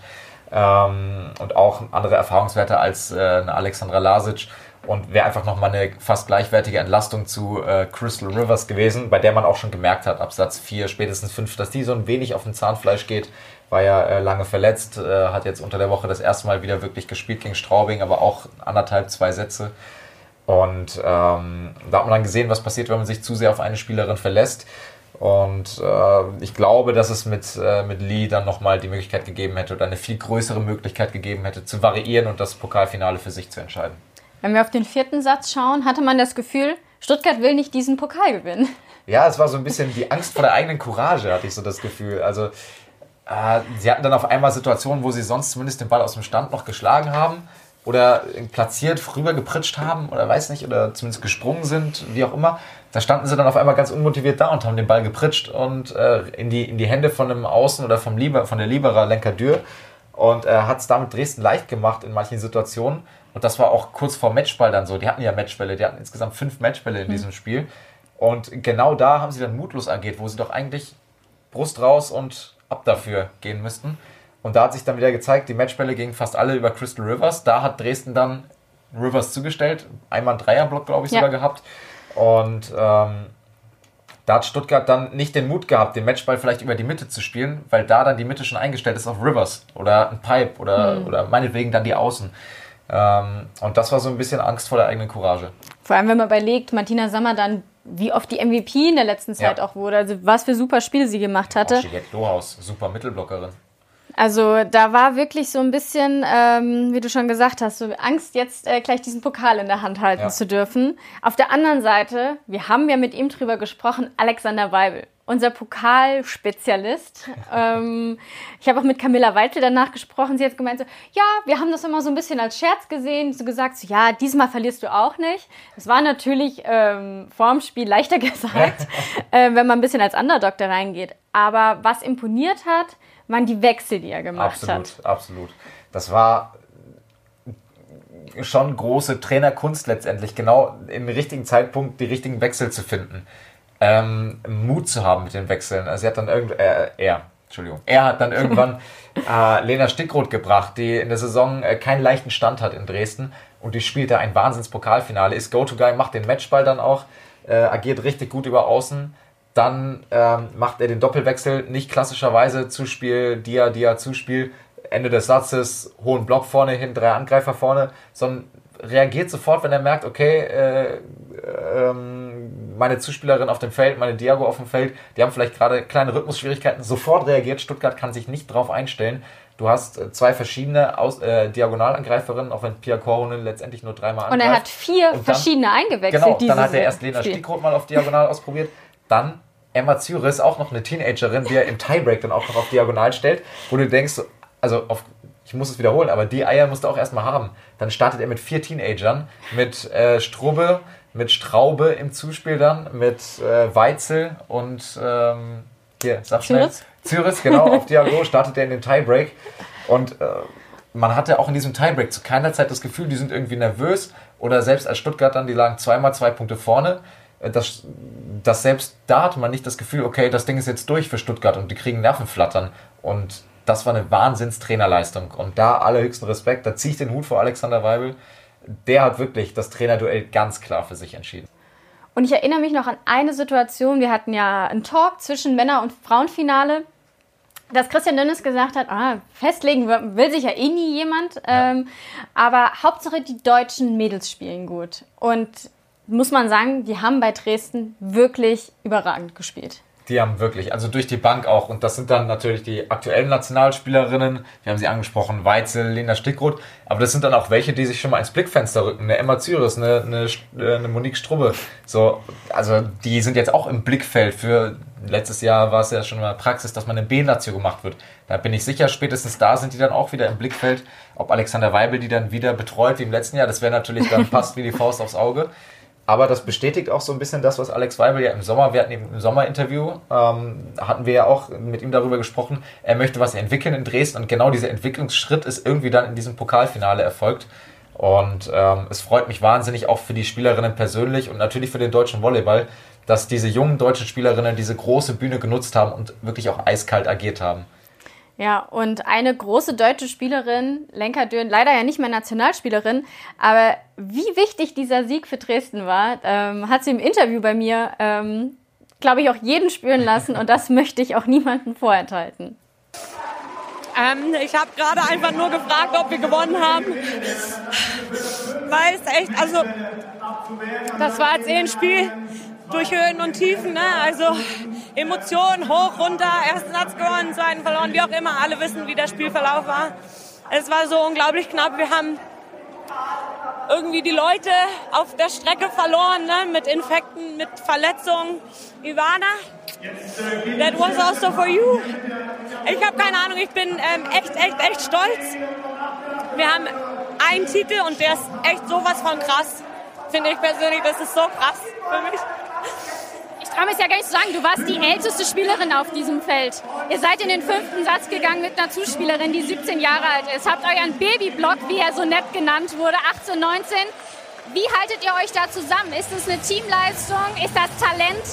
C: Ähm, und auch andere Erfahrungswerte als äh, eine Alexandra Lasic und wäre einfach nochmal eine fast gleichwertige Entlastung zu äh, Crystal Rivers gewesen, bei der man auch schon gemerkt hat, ab Satz 4, spätestens 5, dass die so ein wenig auf den Zahnfleisch geht. War ja äh, lange verletzt, äh, hat jetzt unter der Woche das erste Mal wieder wirklich gespielt gegen Straubing, aber auch anderthalb, zwei Sätze. Und ähm, da hat man dann gesehen, was passiert, wenn man sich zu sehr auf eine Spielerin verlässt. Und äh, ich glaube, dass es mit, äh, mit Lee dann nochmal die Möglichkeit gegeben hätte oder eine viel größere Möglichkeit gegeben hätte, zu variieren und das Pokalfinale für sich zu entscheiden.
B: Wenn wir auf den vierten Satz schauen, hatte man das Gefühl, Stuttgart will nicht diesen Pokal gewinnen.
C: Ja, es war so ein bisschen die Angst vor der eigenen Courage, hatte ich so das Gefühl. Also, äh, sie hatten dann auf einmal Situationen, wo sie sonst zumindest den Ball aus dem Stand noch geschlagen haben oder platziert rüber gepritscht haben oder weiß nicht, oder zumindest gesprungen sind, wie auch immer. Da standen sie dann auf einmal ganz unmotiviert da und haben den Ball gepritscht und äh, in, die, in die Hände von einem Außen oder vom Lieber, von der Liberer Lenker Dürr und äh, hat es damit Dresden leicht gemacht in manchen Situationen. Und das war auch kurz vor Matchball dann so. Die hatten ja Matchbälle, die hatten insgesamt fünf Matchbälle in mhm. diesem Spiel. Und genau da haben sie dann mutlos agiert, wo sie doch eigentlich Brust raus und ab dafür gehen müssten. Und da hat sich dann wieder gezeigt, die Matchbälle gingen fast alle über Crystal Rivers. Da hat Dresden dann Rivers zugestellt. Einmal einen Dreierblock, glaube ich, ja. sogar gehabt. Und ähm, da hat Stuttgart dann nicht den Mut gehabt, den Matchball vielleicht über die Mitte zu spielen, weil da dann die Mitte schon eingestellt ist auf Rivers oder ein Pipe oder, mhm. oder meinetwegen dann die Außen. Ähm, und das war so ein bisschen Angst vor der eigenen Courage.
B: Vor allem, wenn man überlegt, Martina Sammer dann, wie oft die MVP in der letzten Zeit ja. auch wurde, also was für super Spiele sie gemacht hatte. Auch
C: Juliette Lohaus, super Mittelblockerin.
B: Also da war wirklich so ein bisschen, ähm, wie du schon gesagt hast, so Angst, jetzt äh, gleich diesen Pokal in der Hand halten ja. zu dürfen. Auf der anderen Seite, wir haben ja mit ihm drüber gesprochen, Alexander Weibel, unser Pokalspezialist. ähm, ich habe auch mit Camilla Weitel danach gesprochen. Sie hat gemeint so, ja, wir haben das immer so ein bisschen als Scherz gesehen. So gesagt, so, ja, diesmal verlierst du auch nicht. Das war natürlich ähm, vorm Spiel leichter gesagt, äh, wenn man ein bisschen als Underdog da reingeht. Aber was imponiert hat, waren die Wechsel, die er gemacht
C: absolut,
B: hat.
C: Absolut, absolut. Das war schon große Trainerkunst letztendlich, genau im richtigen Zeitpunkt die richtigen Wechsel zu finden. Ähm, Mut zu haben mit den Wechseln. Also er hat dann irgend, äh, er, Entschuldigung, er hat dann irgendwann äh, Lena Stickroth gebracht, die in der Saison äh, keinen leichten Stand hat in Dresden und die spielt da ein Wahnsinns-Pokalfinale, ist Go-To-Guy, macht den Matchball dann auch, äh, agiert richtig gut über Außen dann ähm, macht er den Doppelwechsel nicht klassischerweise Zuspiel, Dia, Dia, Zuspiel, Ende des Satzes, hohen Block vorne hin, drei Angreifer vorne, sondern reagiert sofort, wenn er merkt, okay, äh, ähm, meine Zuspielerin auf dem Feld, meine Diago auf dem Feld, die haben vielleicht gerade kleine Rhythmusschwierigkeiten, sofort reagiert. Stuttgart kann sich nicht drauf einstellen. Du hast äh, zwei verschiedene Aus äh, Diagonalangreiferinnen, auch wenn Pia Koronen letztendlich nur dreimal angreift.
B: Und er hat vier dann, verschiedene eingewechselt.
C: Genau, dann hat er erst Lena Stickroth mal auf Diagonal ausprobiert. Dann Emma Zyris, auch noch eine Teenagerin, die er im Tiebreak dann auch noch auf Diagonal stellt, wo du denkst, also auf, ich muss es wiederholen, aber die Eier musst du auch erstmal haben. Dann startet er mit vier Teenagern, mit äh, Strube, mit Straube im Zuspiel dann, mit äh, Weitzel und ähm, hier, sag schnell.
B: Züris?
C: Züris, genau, auf Diago startet er in den Tiebreak. Und äh, man hatte auch in diesem Tiebreak zu keiner Zeit das Gefühl, die sind irgendwie nervös oder selbst als Stuttgart dann, die lagen zweimal zwei Punkte vorne. Äh, Das, das selbst da hatte man nicht das Gefühl, okay, das Ding ist jetzt durch für Stuttgart und die kriegen Nervenflattern. Und das war eine Wahnsinnstrainerleistung. Und da allerhöchsten Respekt, da ziehe ich den Hut vor Alexander Weibel. Der hat wirklich das Trainerduell ganz klar für sich entschieden.
B: Und ich erinnere mich noch an eine Situation. Wir hatten ja einen Talk zwischen Männer- und Frauenfinale, dass Christian Dönnes gesagt hat, ah, festlegen will sich ja eh nie jemand. Ähm, aber Hauptsache die deutschen Mädels spielen gut. Und muss man sagen, die haben bei Dresden wirklich überragend gespielt.
C: Die haben wirklich, also durch die Bank auch. Und das sind dann natürlich die aktuellen Nationalspielerinnen. Wir haben sie angesprochen, Weitzel, Lena Stickroth. Aber das sind dann auch welche, die sich schon mal ins Blickfenster rücken. Eine Emma Zyris, eine, eine, eine Monique Strubbe. So, also die sind jetzt auch im Blickfeld. Für letztes Jahr war es ja schon mal Praxis, dass man eine B-Nazio gemacht wird. Da bin ich sicher, spätestens da sind die dann auch wieder im Blickfeld. Ob Alexander Weibel die dann wieder betreut wie im letzten Jahr, das wäre natürlich dann passt wie die Faust aufs Auge. Aber das bestätigt auch so ein bisschen das, was Alex Weibel ja im Sommer, wir hatten eben im Sommerinterview, ähm, hatten wir ja auch mit ihm darüber gesprochen, er möchte was entwickeln in Dresden und genau dieser Entwicklungsschritt ist irgendwie dann in diesem Pokalfinale erfolgt. Und ähm, es freut mich wahnsinnig auch für die Spielerinnen persönlich und natürlich für den deutschen Volleyball, dass diese jungen deutschen Spielerinnen diese große Bühne genutzt haben und wirklich auch eiskalt agiert haben.
B: Ja, und eine große deutsche Spielerin, Lenka Dürn, leider ja nicht mehr Nationalspielerin, aber wie wichtig dieser Sieg für Dresden war, ähm, hat sie im Interview bei mir, ähm, glaube ich, auch jeden spüren lassen und das möchte ich auch niemandem vorenthalten.
F: Ähm, ich habe gerade einfach nur gefragt, ob wir gewonnen haben. Weil es echt, also, das war jetzt eh ein Spiel durch Höhen und Tiefen, ne? Also Emotionen hoch, runter, ersten Satz gewonnen, zweiten verloren, wie auch immer. Alle wissen, wie der Spielverlauf war. Es war so unglaublich knapp. Wir haben irgendwie die Leute auf der Strecke verloren, ne? mit Infekten, mit Verletzungen. Ivana, that was also for you. Ich habe keine Ahnung, ich bin ähm, echt, echt, echt stolz. Wir haben einen Titel und der ist echt sowas von krass. Finde ich persönlich, das ist so krass für mich.
D: Ich traue mich ja gar nicht zu sagen, du warst die älteste Spielerin auf diesem Feld. Ihr seid in den fünften Satz gegangen mit einer Zuspielerin, die 17 Jahre alt ist. Habt euren Babyblock, wie er so nett genannt wurde, 18, 19. Wie haltet ihr euch da zusammen? Ist es eine Teamleistung? Ist das Talent?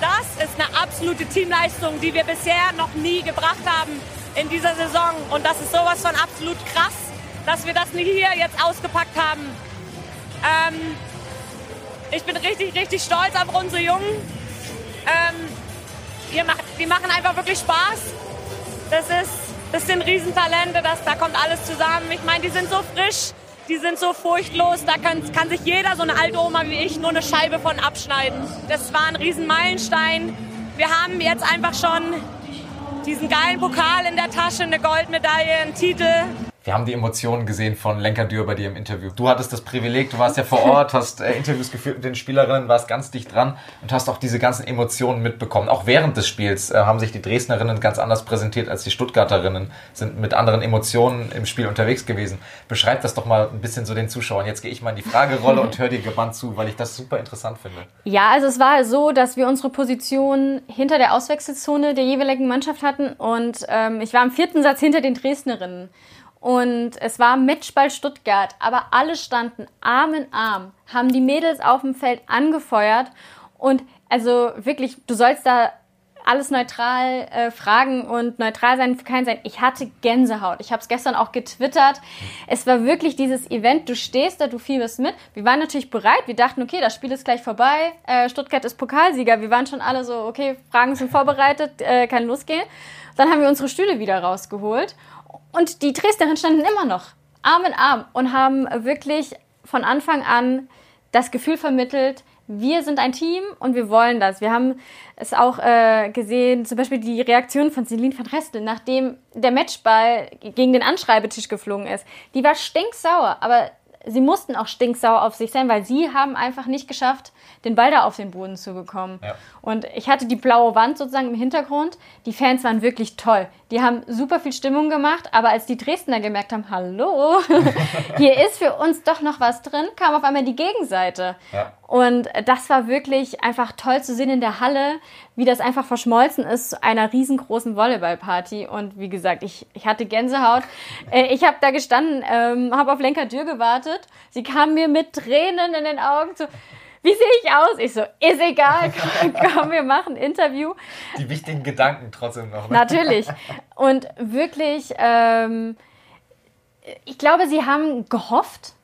F: Das ist eine absolute Teamleistung, die wir bisher noch nie gebracht haben in dieser Saison. Und das ist sowas von absolut krass, dass wir das hier jetzt ausgepackt haben. Ähm, ich bin richtig, richtig stolz auf unsere Jungen. Ähm, die, macht, die machen einfach wirklich Spaß. Das, ist, das sind Riesentalente, das, da kommt alles zusammen. Ich meine, die sind so frisch, die sind so furchtlos, da kann, kann sich jeder, so eine alte Oma wie ich, nur eine Scheibe von abschneiden. Das war ein Riesenmeilenstein. Wir haben jetzt einfach schon diesen geilen Pokal in der Tasche, eine Goldmedaille, einen Titel.
C: Wir haben die Emotionen gesehen von Lenka Dürr bei dir im Interview. Du hattest das Privileg, du warst ja vor Ort, hast äh, Interviews geführt mit den Spielerinnen, warst ganz dicht dran und hast auch diese ganzen Emotionen mitbekommen. Auch während des Spiels äh, haben sich die Dresdnerinnen ganz anders präsentiert als die Stuttgarterinnen, sind mit anderen Emotionen im Spiel unterwegs gewesen. Beschreib das doch mal ein bisschen so den Zuschauern. Jetzt gehe ich mal in die Fragerolle und höre dir gebannt zu, weil ich das super interessant finde.
B: Ja, also es war so, dass wir unsere Position hinter der Auswechselzone der jeweiligen Mannschaft hatten und ähm, ich war im vierten Satz hinter den Dresdnerinnen. Und es war Matchball Stuttgart, aber alle standen Arm in Arm, haben die Mädels auf dem Feld angefeuert und also wirklich, du sollst da alles neutral äh, fragen und neutral sein für keinen sein. Ich hatte Gänsehaut. Ich habe es gestern auch getwittert. Es war wirklich dieses Event. Du stehst da, du fieberst mit. Wir waren natürlich bereit. Wir dachten, okay, das Spiel ist gleich vorbei. Äh, Stuttgart ist Pokalsieger. Wir waren schon alle so, okay, Fragen sind vorbereitet, äh, kann losgehen. Dann haben wir unsere Stühle wieder rausgeholt und die Dresdnerinnen standen immer noch Arm in Arm und haben wirklich von Anfang an das Gefühl vermittelt, wir sind ein Team und wir wollen das. Wir haben es auch äh, gesehen, zum Beispiel die Reaktion von Celine van Restel, nachdem der Matchball gegen den Anschreibetisch geflogen ist. Die war stinksauer, aber sie mussten auch stinksauer auf sich sein, weil sie haben einfach nicht geschafft, den Ball da auf den Boden zu bekommen.
C: Ja.
B: Und ich hatte die blaue Wand sozusagen im Hintergrund. Die Fans waren wirklich toll. Die haben super viel Stimmung gemacht, aber als die Dresdner gemerkt haben, hallo, hier ist für uns doch noch was drin, kam auf einmal die Gegenseite.
C: Ja.
B: Und das war wirklich einfach toll zu sehen in der Halle, wie das einfach verschmolzen ist zu einer riesengroßen Volleyballparty. Und wie gesagt, ich, ich hatte Gänsehaut. Äh, ich habe da gestanden, ähm, habe auf Lenka Dürr gewartet. Sie kam mir mit Tränen in den Augen zu. Wie sehe ich aus? Ich so, ist egal, komm, komm, wir machen ein Interview.
C: Die wichtigen Gedanken trotzdem noch. Ne?
B: Natürlich. Und wirklich, ähm, ich glaube, sie haben gehofft,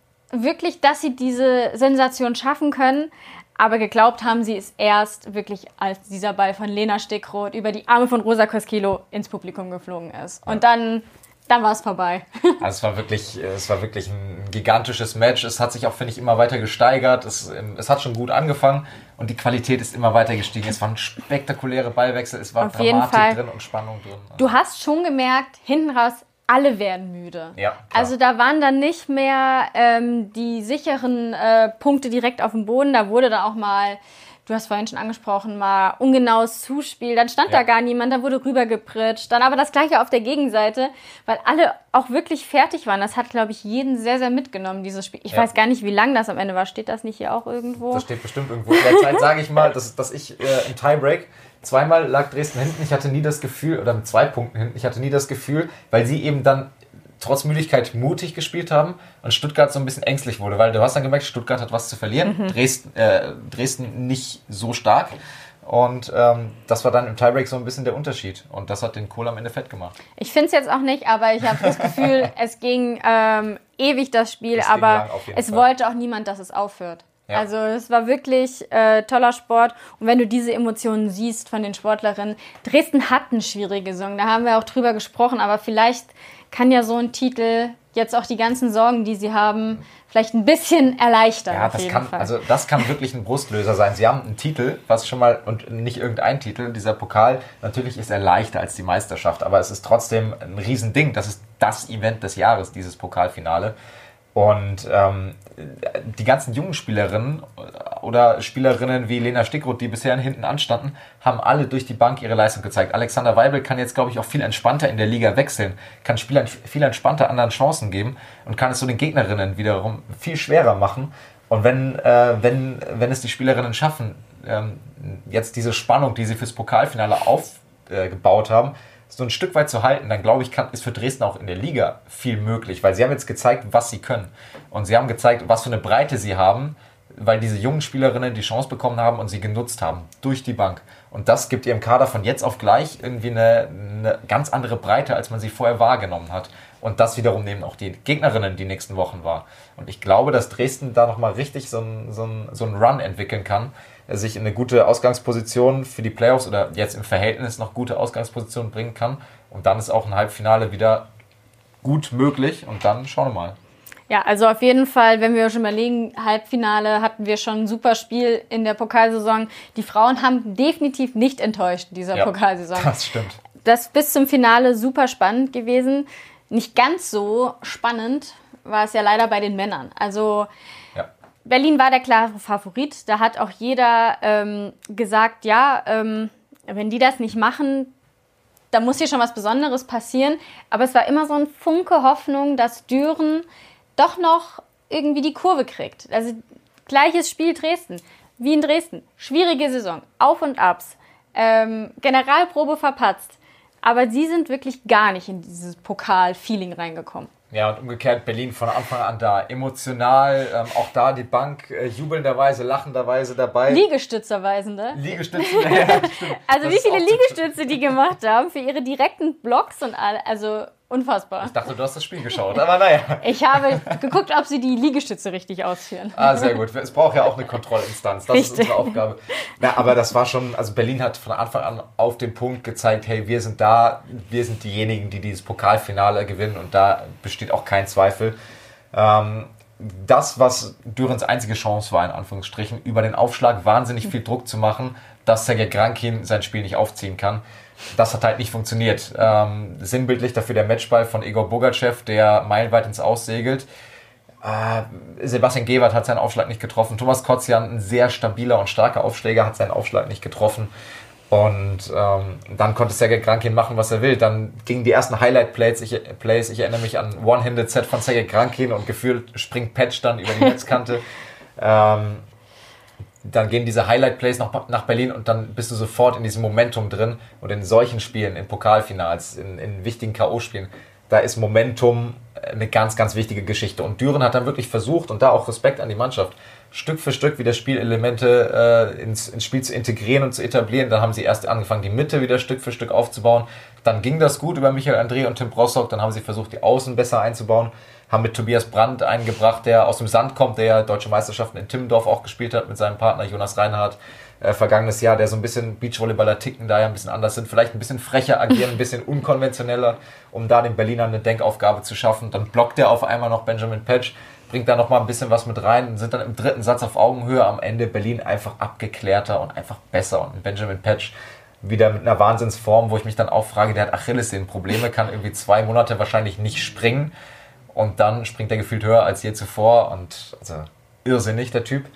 B: wirklich, dass sie diese Sensation schaffen können. Aber geglaubt haben sie es erst wirklich, als dieser Ball von Lena Stickroth über die Arme von Rosa Koskilo ins Publikum geflogen ist. Und dann dann war es vorbei.
C: Also es war wirklich, es war wirklich ein gigantisches Match. Es hat sich auch, finde ich, immer weiter gesteigert. Es, es hat schon gut angefangen und die Qualität ist immer weiter gestiegen. Es waren spektakuläre Ballwechsel, es war
B: Auf jeden
C: Dramatik
B: Fall.
C: drin und Spannung drin.
B: Du hast schon gemerkt, hinten raus, alle werden müde.
C: Ja, klar.
B: Also da waren dann nicht mehr ähm, die sicheren äh, Punkte direkt auf dem Boden. Da wurde da auch mal, du hast vorhin schon angesprochen, mal ungenaues Zuspiel. Dann stand
C: Ja.
B: da gar niemand, da wurde rübergepritscht. Dann aber das gleiche auf der Gegenseite, weil alle auch wirklich fertig waren. Das hat, glaube ich, jeden sehr, sehr mitgenommen, dieses Spiel. Ich
C: Ja.
B: weiß gar nicht, wie lang das am Ende war. Steht das nicht hier auch irgendwo?
C: Das steht bestimmt irgendwo. In der Zeit sage ich mal, dass, dass ich äh, im Tiebreak zweimal lag Dresden hinten. Ich hatte nie das Gefühl, oder mit zwei Punkten hinten, ich hatte nie das Gefühl, weil sie eben dann trotz Müdigkeit mutig gespielt haben und Stuttgart so ein bisschen ängstlich wurde, weil du hast dann gemerkt, Stuttgart hat was zu verlieren, Dresden, äh, Dresden nicht so stark. Und ähm, das war dann im Tiebreak so ein bisschen der Unterschied. Und das hat den Kohl am Ende fett gemacht.
B: Ich finde es jetzt auch nicht, aber ich habe das Gefühl, es ging ähm, ewig das Spiel,
C: ging
B: aber es
C: Fall.
B: wollte auch niemand, dass es aufhört.
C: Ja.
B: Also es war wirklich äh, toller Sport und wenn du diese Emotionen siehst von den Sportlerinnen, Dresden hat eine schwierige Saison, da haben wir auch drüber gesprochen, aber vielleicht kann ja so ein Titel jetzt auch die ganzen Sorgen, die sie haben, vielleicht ein bisschen erleichtern.
C: Ja, das kann,
B: Fall.
C: also das kann wirklich ein Brustlöser sein. Sie haben einen Titel, was schon mal, und nicht irgendein Titel, dieser Pokal, natürlich ist er leichter als die Meisterschaft, aber es ist trotzdem ein Riesending. Das ist das Event des Jahres, dieses Pokalfinale. Und ähm, die ganzen jungen Spielerinnen oder Spielerinnen wie Lena Stickroth, die bisher hinten anstanden, haben alle durch die Bank ihre Leistung gezeigt. Alexander Weibel kann jetzt, glaube ich, auch viel entspannter in der Liga wechseln, kann Spielern viel entspannter anderen Chancen geben und kann es so den Gegnerinnen wiederum viel schwerer machen. Und wenn, äh, wenn, wenn es die Spielerinnen schaffen, ähm, jetzt diese Spannung, die sie fürs Pokalfinale aufgebaut haben, so ein Stück weit zu halten, dann glaube ich, kann, ist für Dresden auch in der Liga viel möglich, weil sie haben jetzt gezeigt, was sie können. Und sie haben gezeigt, was für eine Breite sie haben, weil diese jungen Spielerinnen die Chance bekommen haben und sie genutzt haben, durch die Bank. Und das gibt ihrem Kader von jetzt auf gleich irgendwie eine, eine ganz andere Breite, als man sie vorher wahrgenommen hat. Und das wiederum nehmen auch die Gegnerinnen die nächsten Wochen wahr. Und ich glaube, dass Dresden da nochmal richtig so einen so so einen Run entwickeln kann, sich in eine gute Ausgangsposition für die Playoffs oder jetzt im Verhältnis noch gute Ausgangsposition bringen kann. Und dann ist auch ein Halbfinale wieder gut möglich. Und dann schauen wir mal.
B: Ja, also auf jeden Fall, wenn wir schon überlegen, Halbfinale hatten wir schon ein super Spiel in der Pokalsaison. Die Frauen haben definitiv nicht enttäuscht in dieser
C: Ja,
B: Pokalsaison.
C: Das stimmt.
B: Das bis zum Finale super spannend gewesen. Nicht ganz so spannend war es ja leider bei den Männern. Also. Berlin war der klare Favorit. Da hat auch jeder ähm, gesagt, ja, ähm, wenn die das nicht machen, da muss hier schon was Besonderes passieren. Aber es war immer so ein Funke Hoffnung, dass Düren doch noch irgendwie die Kurve kriegt. Also gleiches Spiel Dresden, wie in Dresden. Schwierige Saison, Auf und Abs, ähm, Generalprobe verpatzt. Aber sie sind wirklich gar nicht in dieses Pokal-Feeling reingekommen.
C: Ja, und umgekehrt Berlin von Anfang an da. Emotional, ähm, auch da die Bank äh, jubelnderweise, lachenderweise dabei.
B: Liegestützerweisende.
C: Liegestützen. ja.
B: Also
C: Das
B: wie viele Liegestütze die gemacht haben für ihre direkten Blocks und all, also unfassbar.
C: Ich dachte, du hast das Spiel geschaut, aber naja.
B: Ich habe geguckt, ob sie die Liegestütze richtig ausführen.
C: Ah, sehr gut. Es braucht ja auch eine Kontrollinstanz. Das ist
B: Richtig.
C: unsere Aufgabe. Na, aber das war schon, also Berlin hat von Anfang an auf den Punkt gezeigt, hey, wir sind da, wir sind diejenigen, die dieses Pokalfinale gewinnen und da besteht auch kein Zweifel. Ähm, das, was Dürens einzige Chance war, in Anführungsstrichen, über den Aufschlag wahnsinnig viel Druck zu machen, dass Sergej Grankin sein Spiel nicht aufziehen kann. Das hat halt nicht funktioniert. Ähm, sinnbildlich dafür der Matchball von Igor Bogachev, der meilenweit ins Aus segelt Äh, Sebastian Gebert hat seinen Aufschlag nicht getroffen. Thomas Kotzian, ein sehr stabiler und starker Aufschläger, hat seinen Aufschlag nicht getroffen. Und ähm, dann konnte Sergej Krankin machen, was er will. Dann gingen die ersten Highlight-Plays. Ich, Plays, ich erinnere mich an One-Handed-Set von Sergej Krankin und gefühlt springt Patch dann über die Netzkante. ähm, dann gehen diese Highlight-Plays nach, nach Berlin und dann bist du sofort in diesem Momentum drin. Und in solchen Spielen, in Pokalfinals, in, in wichtigen K.O.-Spielen, da ist Momentum eine ganz, ganz wichtige Geschichte. Und Düren hat dann wirklich versucht, und da auch Respekt an die Mannschaft, Stück für Stück wieder Spielelemente äh, ins, ins Spiel zu integrieren und zu etablieren. Dann haben sie erst angefangen, die Mitte wieder Stück für Stück aufzubauen. Dann ging das gut über Michael André und Tim Brossock. Dann haben sie versucht, die Außen besser einzubauen. Haben mit Tobias Brandt eingebracht, der aus dem Sand kommt, der ja deutsche Meisterschaften in Timmendorf auch gespielt hat mit seinem Partner Jonas Reinhardt äh, vergangenes Jahr, der so ein bisschen Beachvolleyballer ticken, da ja ein bisschen anders sind, vielleicht ein bisschen frecher agieren, ein bisschen unkonventioneller, um da den Berlinern eine Denkaufgabe zu schaffen. Dann blockt er auf einmal noch Benjamin Patch, bringt da noch mal ein bisschen was mit rein, sind dann im dritten Satz auf Augenhöhe, am Ende Berlin einfach abgeklärter und einfach besser und Benjamin Patch wieder mit einer Wahnsinnsform, wo ich mich dann auch frage, der hat Achillessehnenprobleme, kann irgendwie zwei Monate wahrscheinlich nicht springen und dann springt er gefühlt höher als je zuvor und also irrsinnig der Typ.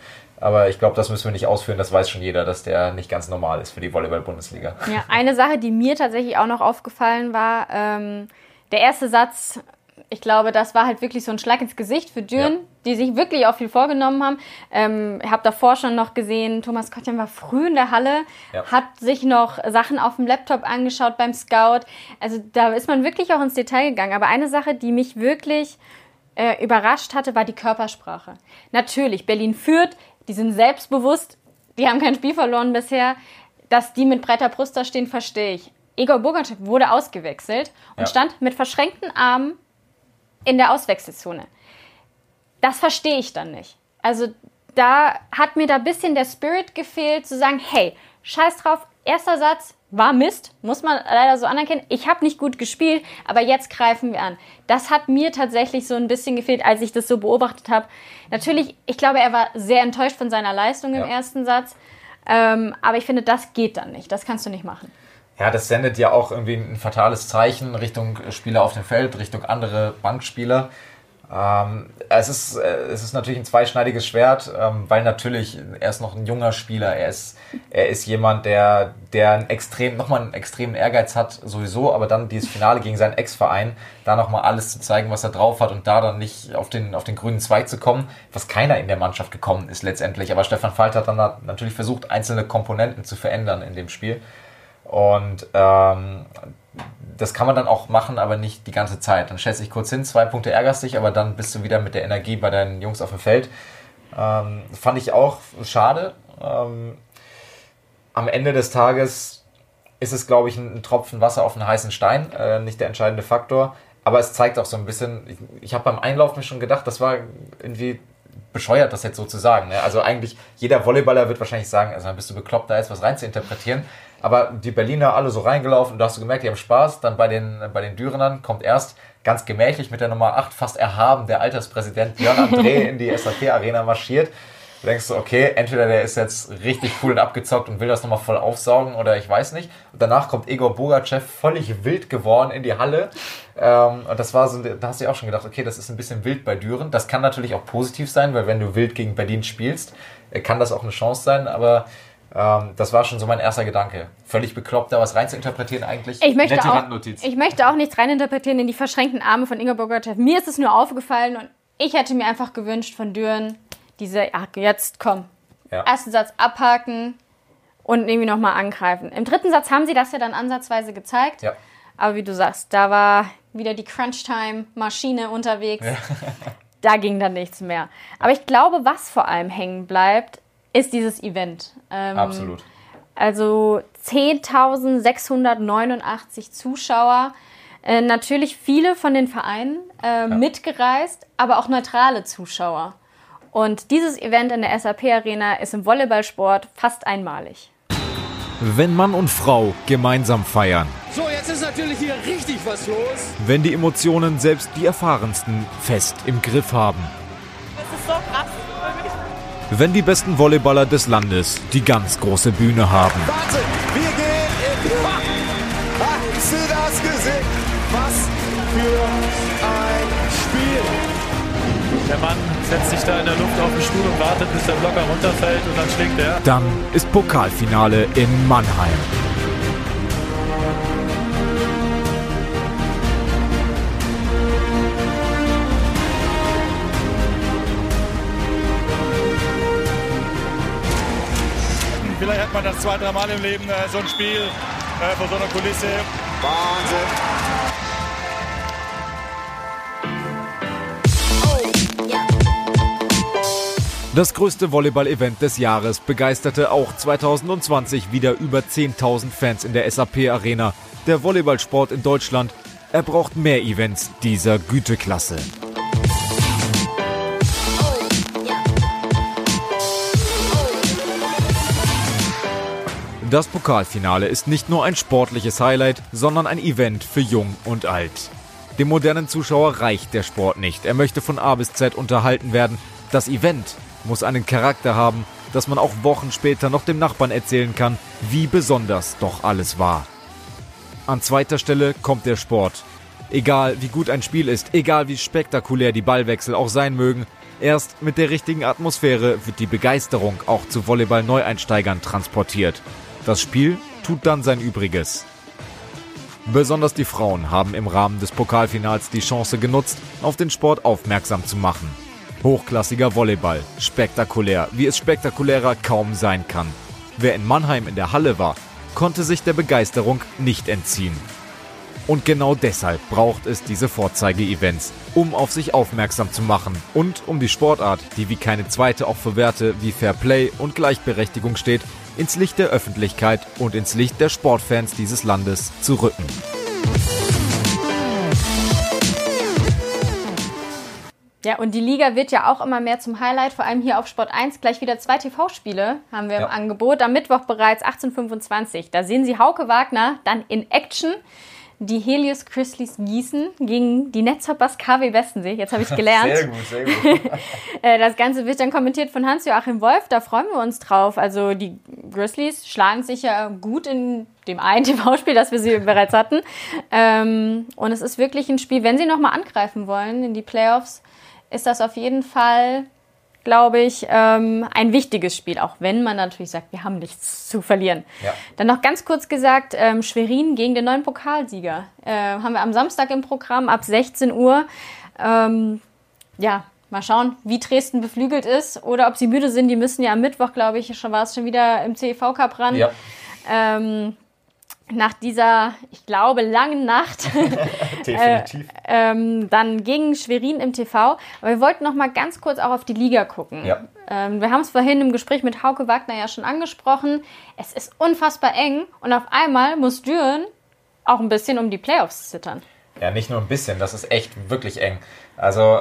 C: Aber ich glaube, das müssen wir nicht ausführen. Das weiß schon jeder, dass der nicht ganz normal ist für die Volleyball-Bundesliga.
B: Ja, eine Sache, die mir tatsächlich auch noch aufgefallen war, ähm, der erste Satz, ich glaube, das war halt wirklich so ein Schlag ins Gesicht für Düren, ja. die sich wirklich auch viel vorgenommen haben. Ähm, ich habe davor schon noch gesehen, Thomas Kottjan war früh in der Halle, ja. hat sich noch Sachen auf dem Laptop angeschaut beim Scout. Also da ist man wirklich auch ins Detail gegangen. Aber eine Sache, die mich wirklich äh, überrascht hatte, war die Körpersprache. Natürlich, Berlin führt, die sind selbstbewusst, die haben kein Spiel verloren bisher. Dass die mit breiter Brust da stehen, verstehe ich. Igor Bogachev wurde ausgewechselt und ja. stand mit verschränkten Armen in der Auswechselzone. Das verstehe ich dann nicht. Also da hat mir da ein bisschen der Spirit gefehlt, zu sagen, hey, scheiß drauf, erster Satz, war Mist, muss man leider so anerkennen. Ich habe nicht gut gespielt, aber jetzt greifen wir an. Das hat mir tatsächlich so ein bisschen gefehlt, als ich das so beobachtet habe. Natürlich, ich glaube, er war sehr enttäuscht von seiner Leistung im ja. ersten Satz. Ähm, aber ich finde, das geht dann nicht. Das kannst du nicht machen.
C: Ja, das sendet ja auch irgendwie ein fatales Zeichen Richtung Spieler auf dem Feld, Richtung andere Bankspieler. Ähm, es, ist, äh, es ist natürlich ein zweischneidiges Schwert, ähm, weil natürlich er ist noch ein junger Spieler. Er ist, er ist jemand, der, der einen extrem, nochmal einen extremen Ehrgeiz hat, sowieso, aber dann dieses Finale gegen seinen Ex-Verein, da nochmal alles zu zeigen, was er drauf hat und da dann nicht auf den, auf den grünen Zweig zu kommen, was keiner in der Mannschaft gekommen ist letztendlich. Aber Stefan Falk hat dann natürlich versucht, einzelne Komponenten zu verändern in dem Spiel. Und ähm, das kann man dann auch machen, aber nicht die ganze Zeit. Dann du dich kurz hin, zwei Punkte ärgerst dich, aber dann bist du wieder mit der Energie bei deinen Jungs auf dem Feld. Ähm, fand ich auch schade. Ähm, am Ende des Tages ist es, glaube ich, ein, ein, Tropfen Wasser auf einen heißen Stein, äh, nicht der entscheidende Faktor. Aber es zeigt auch so ein bisschen, ich, ich habe beim Einlauf mir schon gedacht, das war irgendwie bescheuert, das jetzt so zu sagen. Ne? Also eigentlich, jeder Volleyballer wird wahrscheinlich sagen, also dann bist du bekloppt, da jetzt was rein zu interpretieren. Aber die Berliner alle so reingelaufen, da hast du gemerkt, die haben Spaß. Dann bei den, bei den Dürenern kommt erst ganz gemächlich mit der Nummer 8 fast erhaben der Alterspräsident Björn André in die SAP-Arena marschiert. Du denkst du, okay, entweder der ist jetzt richtig cool und abgezockt und will das nochmal voll aufsaugen oder ich weiß nicht. Und danach kommt Igor Bogachev völlig wild geworden in die Halle. Ähm, und das war so, da hast du ja auch schon gedacht, okay, das ist ein bisschen wild bei Düren. Das kann natürlich auch positiv sein, weil wenn du wild gegen Berlin spielst, äh, kann das auch eine Chance sein, aber ähm, das war schon so mein erster Gedanke. Völlig bekloppt, da was reinzuinterpretieren eigentlich.
B: Ich möchte, auch, ich möchte auch nichts reininterpretieren in die verschränkten Arme von Inga Bogachev. Mir ist es nur aufgefallen und ich hätte mir einfach gewünscht von Düren, diese, ach, jetzt komm, ja. ersten Satz abhaken und irgendwie nochmal angreifen. Im dritten Satz haben sie das ja dann ansatzweise gezeigt. Ja. Aber wie du sagst, da war wieder die Crunch-Time-Maschine unterwegs. Ja. da ging dann nichts mehr. Aber ich glaube, was vor allem hängen bleibt, ist dieses Event.
C: Ähm, Absolut.
B: Also 10.689 Zuschauer. Äh, natürlich viele von den Vereinen äh, ja. mitgereist, aber auch neutrale Zuschauer. Und dieses Event in der SAP Arena ist im Volleyballsport fast einmalig.
A: Wenn Mann und Frau gemeinsam feiern.
G: So, jetzt ist natürlich hier richtig was los.
A: Wenn die Emotionen selbst die erfahrensten fest im Griff haben. Wenn die besten Volleyballer des Landes die ganz große Bühne haben.
G: Warte, wir gehen in die Hast du das gesehen? Was für ein Spiel!
H: Der Mann setzt sich da in der Luft auf den Stuhl und wartet, bis der Blocker runterfällt und dann schlägt er.
A: Dann ist Pokalfinale in Mannheim.
H: Hat man das zwei, dreimal im Leben, äh, so ein Spiel äh, vor so einer Kulisse.
G: Wahnsinn.
A: Das größte Volleyball-Event des Jahres begeisterte auch 2020 wieder über 10.000 Fans in der SAP Arena. Der Volleyballsport in Deutschland, er braucht mehr Events dieser Güteklasse. Das Pokalfinale ist nicht nur ein sportliches Highlight, sondern ein Event für Jung und Alt. Dem modernen Zuschauer reicht der Sport nicht. Er möchte von A bis Z unterhalten werden. Das Event muss einen Charakter haben, dass man auch Wochen später noch dem Nachbarn erzählen kann, wie besonders doch alles war. An zweiter Stelle kommt der Sport. Egal wie gut ein Spiel ist, egal wie spektakulär die Ballwechsel auch sein mögen, erst mit der richtigen Atmosphäre wird die Begeisterung auch zu Volleyball-Neueinsteigern transportiert. Das Spiel tut dann sein Übriges. Besonders die Frauen haben im Rahmen des Pokalfinals die Chance genutzt, auf den Sport aufmerksam zu machen. Hochklassiger Volleyball, spektakulär, wie es spektakulärer kaum sein kann. Wer in Mannheim in der Halle war, konnte sich der Begeisterung nicht entziehen. Und genau deshalb braucht es diese Vorzeige-Events, um auf sich aufmerksam zu machen und um die Sportart, die wie keine zweite auch für Werte wie Fair Play und Gleichberechtigung steht, ins Licht der Öffentlichkeit und ins Licht der Sportfans dieses Landes zu rücken.
B: Ja, und die Liga wird ja auch immer mehr zum Highlight, vor allem hier auf Sport 1. Gleich wieder zwei TV-Spiele haben wir
C: Ja.
B: im Angebot. Am Mittwoch bereits 18.25 Da sehen Sie Hauke Wagner dann in Action. Die Helios Chrisleys Gießen gegen die Netzhoppers KW Westensee. Jetzt habe ich gelernt.
C: Sehr gut, sehr gut.
B: Äh, Das Ganze wird dann kommentiert von Hans-Joachim Wolf. Da freuen wir uns drauf. Also die Grizzlies schlagen sich ja gut in dem einen TV-Spiel, das wir sie bereits hatten. Ähm, und es ist wirklich ein Spiel, wenn sie nochmal angreifen wollen in die Playoffs, ist das auf jeden Fall, glaube ich, ähm, ein wichtiges Spiel. Auch wenn man natürlich sagt, wir haben nichts zu verlieren.
C: Ja.
B: Dann noch ganz kurz gesagt, ähm, Schwerin gegen den neuen Pokalsieger. Äh, haben wir am Samstag im Programm ab 16 Uhr. Ähm, ja, mal schauen, wie Dresden beflügelt ist oder ob sie müde sind. Die müssen ja am Mittwoch, glaube ich, schon war es schon wieder im CEV Cup ran.
C: Ja,
B: Ähm, nach dieser, ich glaube, langen Nacht
C: definitiv.
B: ähm, dann gegen Schwerin im TV. Aber wir wollten noch mal ganz kurz auch auf die Liga gucken.
C: Ja.
B: Ähm, wir haben es vorhin im Gespräch mit Hauke Wagner ja schon angesprochen. Es ist unfassbar eng und auf einmal muss Düren auch ein bisschen um die Playoffs zittern.
C: Ja, nicht nur ein bisschen, das ist echt wirklich eng. Also,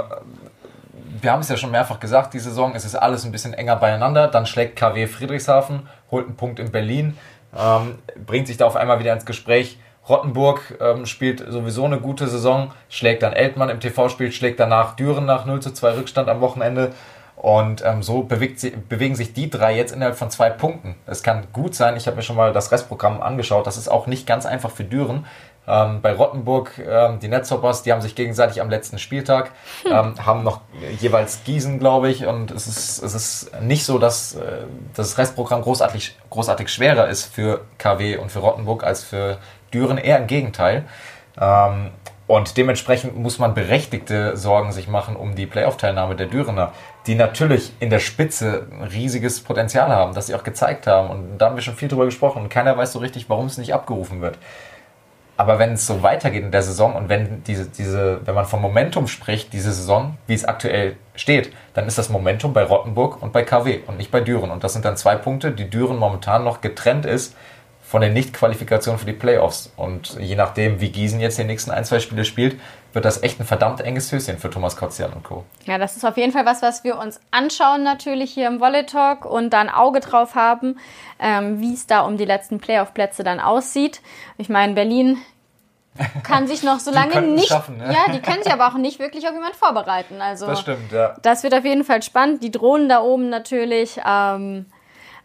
C: wir haben es ja schon mehrfach gesagt, die Saison, es ist alles ein bisschen enger beieinander. Dann schlägt KW Friedrichshafen, holt einen Punkt in Berlin, ähm, bringt sich da auf einmal wieder ins Gespräch. Rottenburg ähm, spielt sowieso eine gute Saison, schlägt dann Eltmann im TV-Spiel, schlägt danach Düren nach 0 zu 2 Rückstand am Wochenende. Und ähm, so sie, bewegen sich die drei jetzt innerhalb von zwei Punkten. Es kann gut sein, ich habe mir schon mal das Restprogramm angeschaut, das ist auch nicht ganz einfach für Düren. Ähm, bei Rottenburg, ähm, die Netzhoppers, die haben sich gegenseitig am letzten Spieltag, ähm, haben noch jeweils Gießen, glaube ich. Und es ist, es ist nicht so, dass äh, das Restprogramm großartig, großartig schwerer ist für KW und für Rottenburg als für Düren. Eher im Gegenteil. Ähm, und dementsprechend muss man berechtigte Sorgen sich machen um die Playoff-Teilnahme der Dürener, die natürlich in der Spitze ein riesiges Potenzial haben, das sie auch gezeigt haben. Und da haben wir schon viel drüber gesprochen und keiner weiß so richtig, warum es nicht abgerufen wird. Aber wenn es so weitergeht in der Saison und wenn diese, diese, wenn man vom Momentum spricht, diese Saison, wie es aktuell steht, dann ist das Momentum bei Rottenburg und bei KW und nicht bei Düren. Und das sind dann zwei Punkte, die Düren momentan noch getrennt ist von den Nicht-Qualifikationen für die Playoffs. Und je nachdem, wie Gießen jetzt die nächsten ein, zwei Spiele spielt, wird das echt ein verdammt enges Höschen für Thomas Kotzian und Co.
B: Ja, das ist auf jeden Fall was, was wir uns anschauen natürlich hier im Volley Talk und da ein Auge drauf haben, ähm, wie es da um die letzten Playoff-Plätze dann aussieht. Ich meine, Berlin kann sich noch so lange nicht,
C: schaffen, ne?
B: ja, die können sich aber auch nicht wirklich auf jemand vorbereiten. Also
C: Das stimmt, ja.
B: das wird auf jeden Fall spannend. Die Drohnen da oben natürlich. Ähm,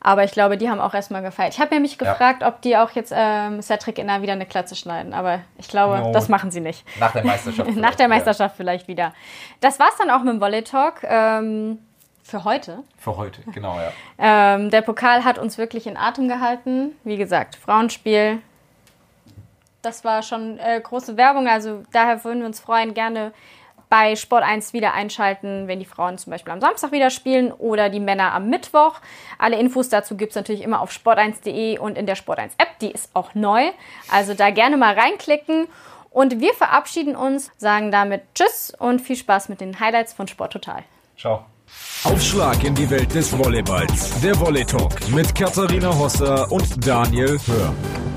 B: Aber ich glaube, die haben auch erstmal gefeiert. Ich habe mich
C: Ja.
B: gefragt, ob die auch jetzt ähm, Cedric Inner wieder eine Klatze schneiden. Aber ich glaube,
C: No.
B: das machen sie nicht.
C: Nach der Meisterschaft.
B: Nach der. Meisterschaft vielleicht wieder. Das war's dann auch mit dem Volley Talk ähm, für heute.
C: Für heute, genau, ja.
B: Ähm, der Pokal hat uns wirklich in Atem gehalten. Wie gesagt, Frauenspiel. Das war schon äh, große Werbung. Also daher würden wir uns freuen, gerne bei Sport 1 wieder einschalten, wenn die Frauen zum Beispiel am Samstag wieder spielen oder die Männer am Mittwoch. Alle Infos dazu gibt es natürlich immer auf sport1.de und in der Sport 1 App. Die ist auch neu. Also da gerne mal reinklicken. Und wir verabschieden uns, sagen damit Tschüss und viel Spaß mit den Highlights von Sport Total.
C: Ciao.
A: Aufschlag in die Welt des Volleyballs. Der Volley Talk mit Katharina Hosser und Daniel Hör.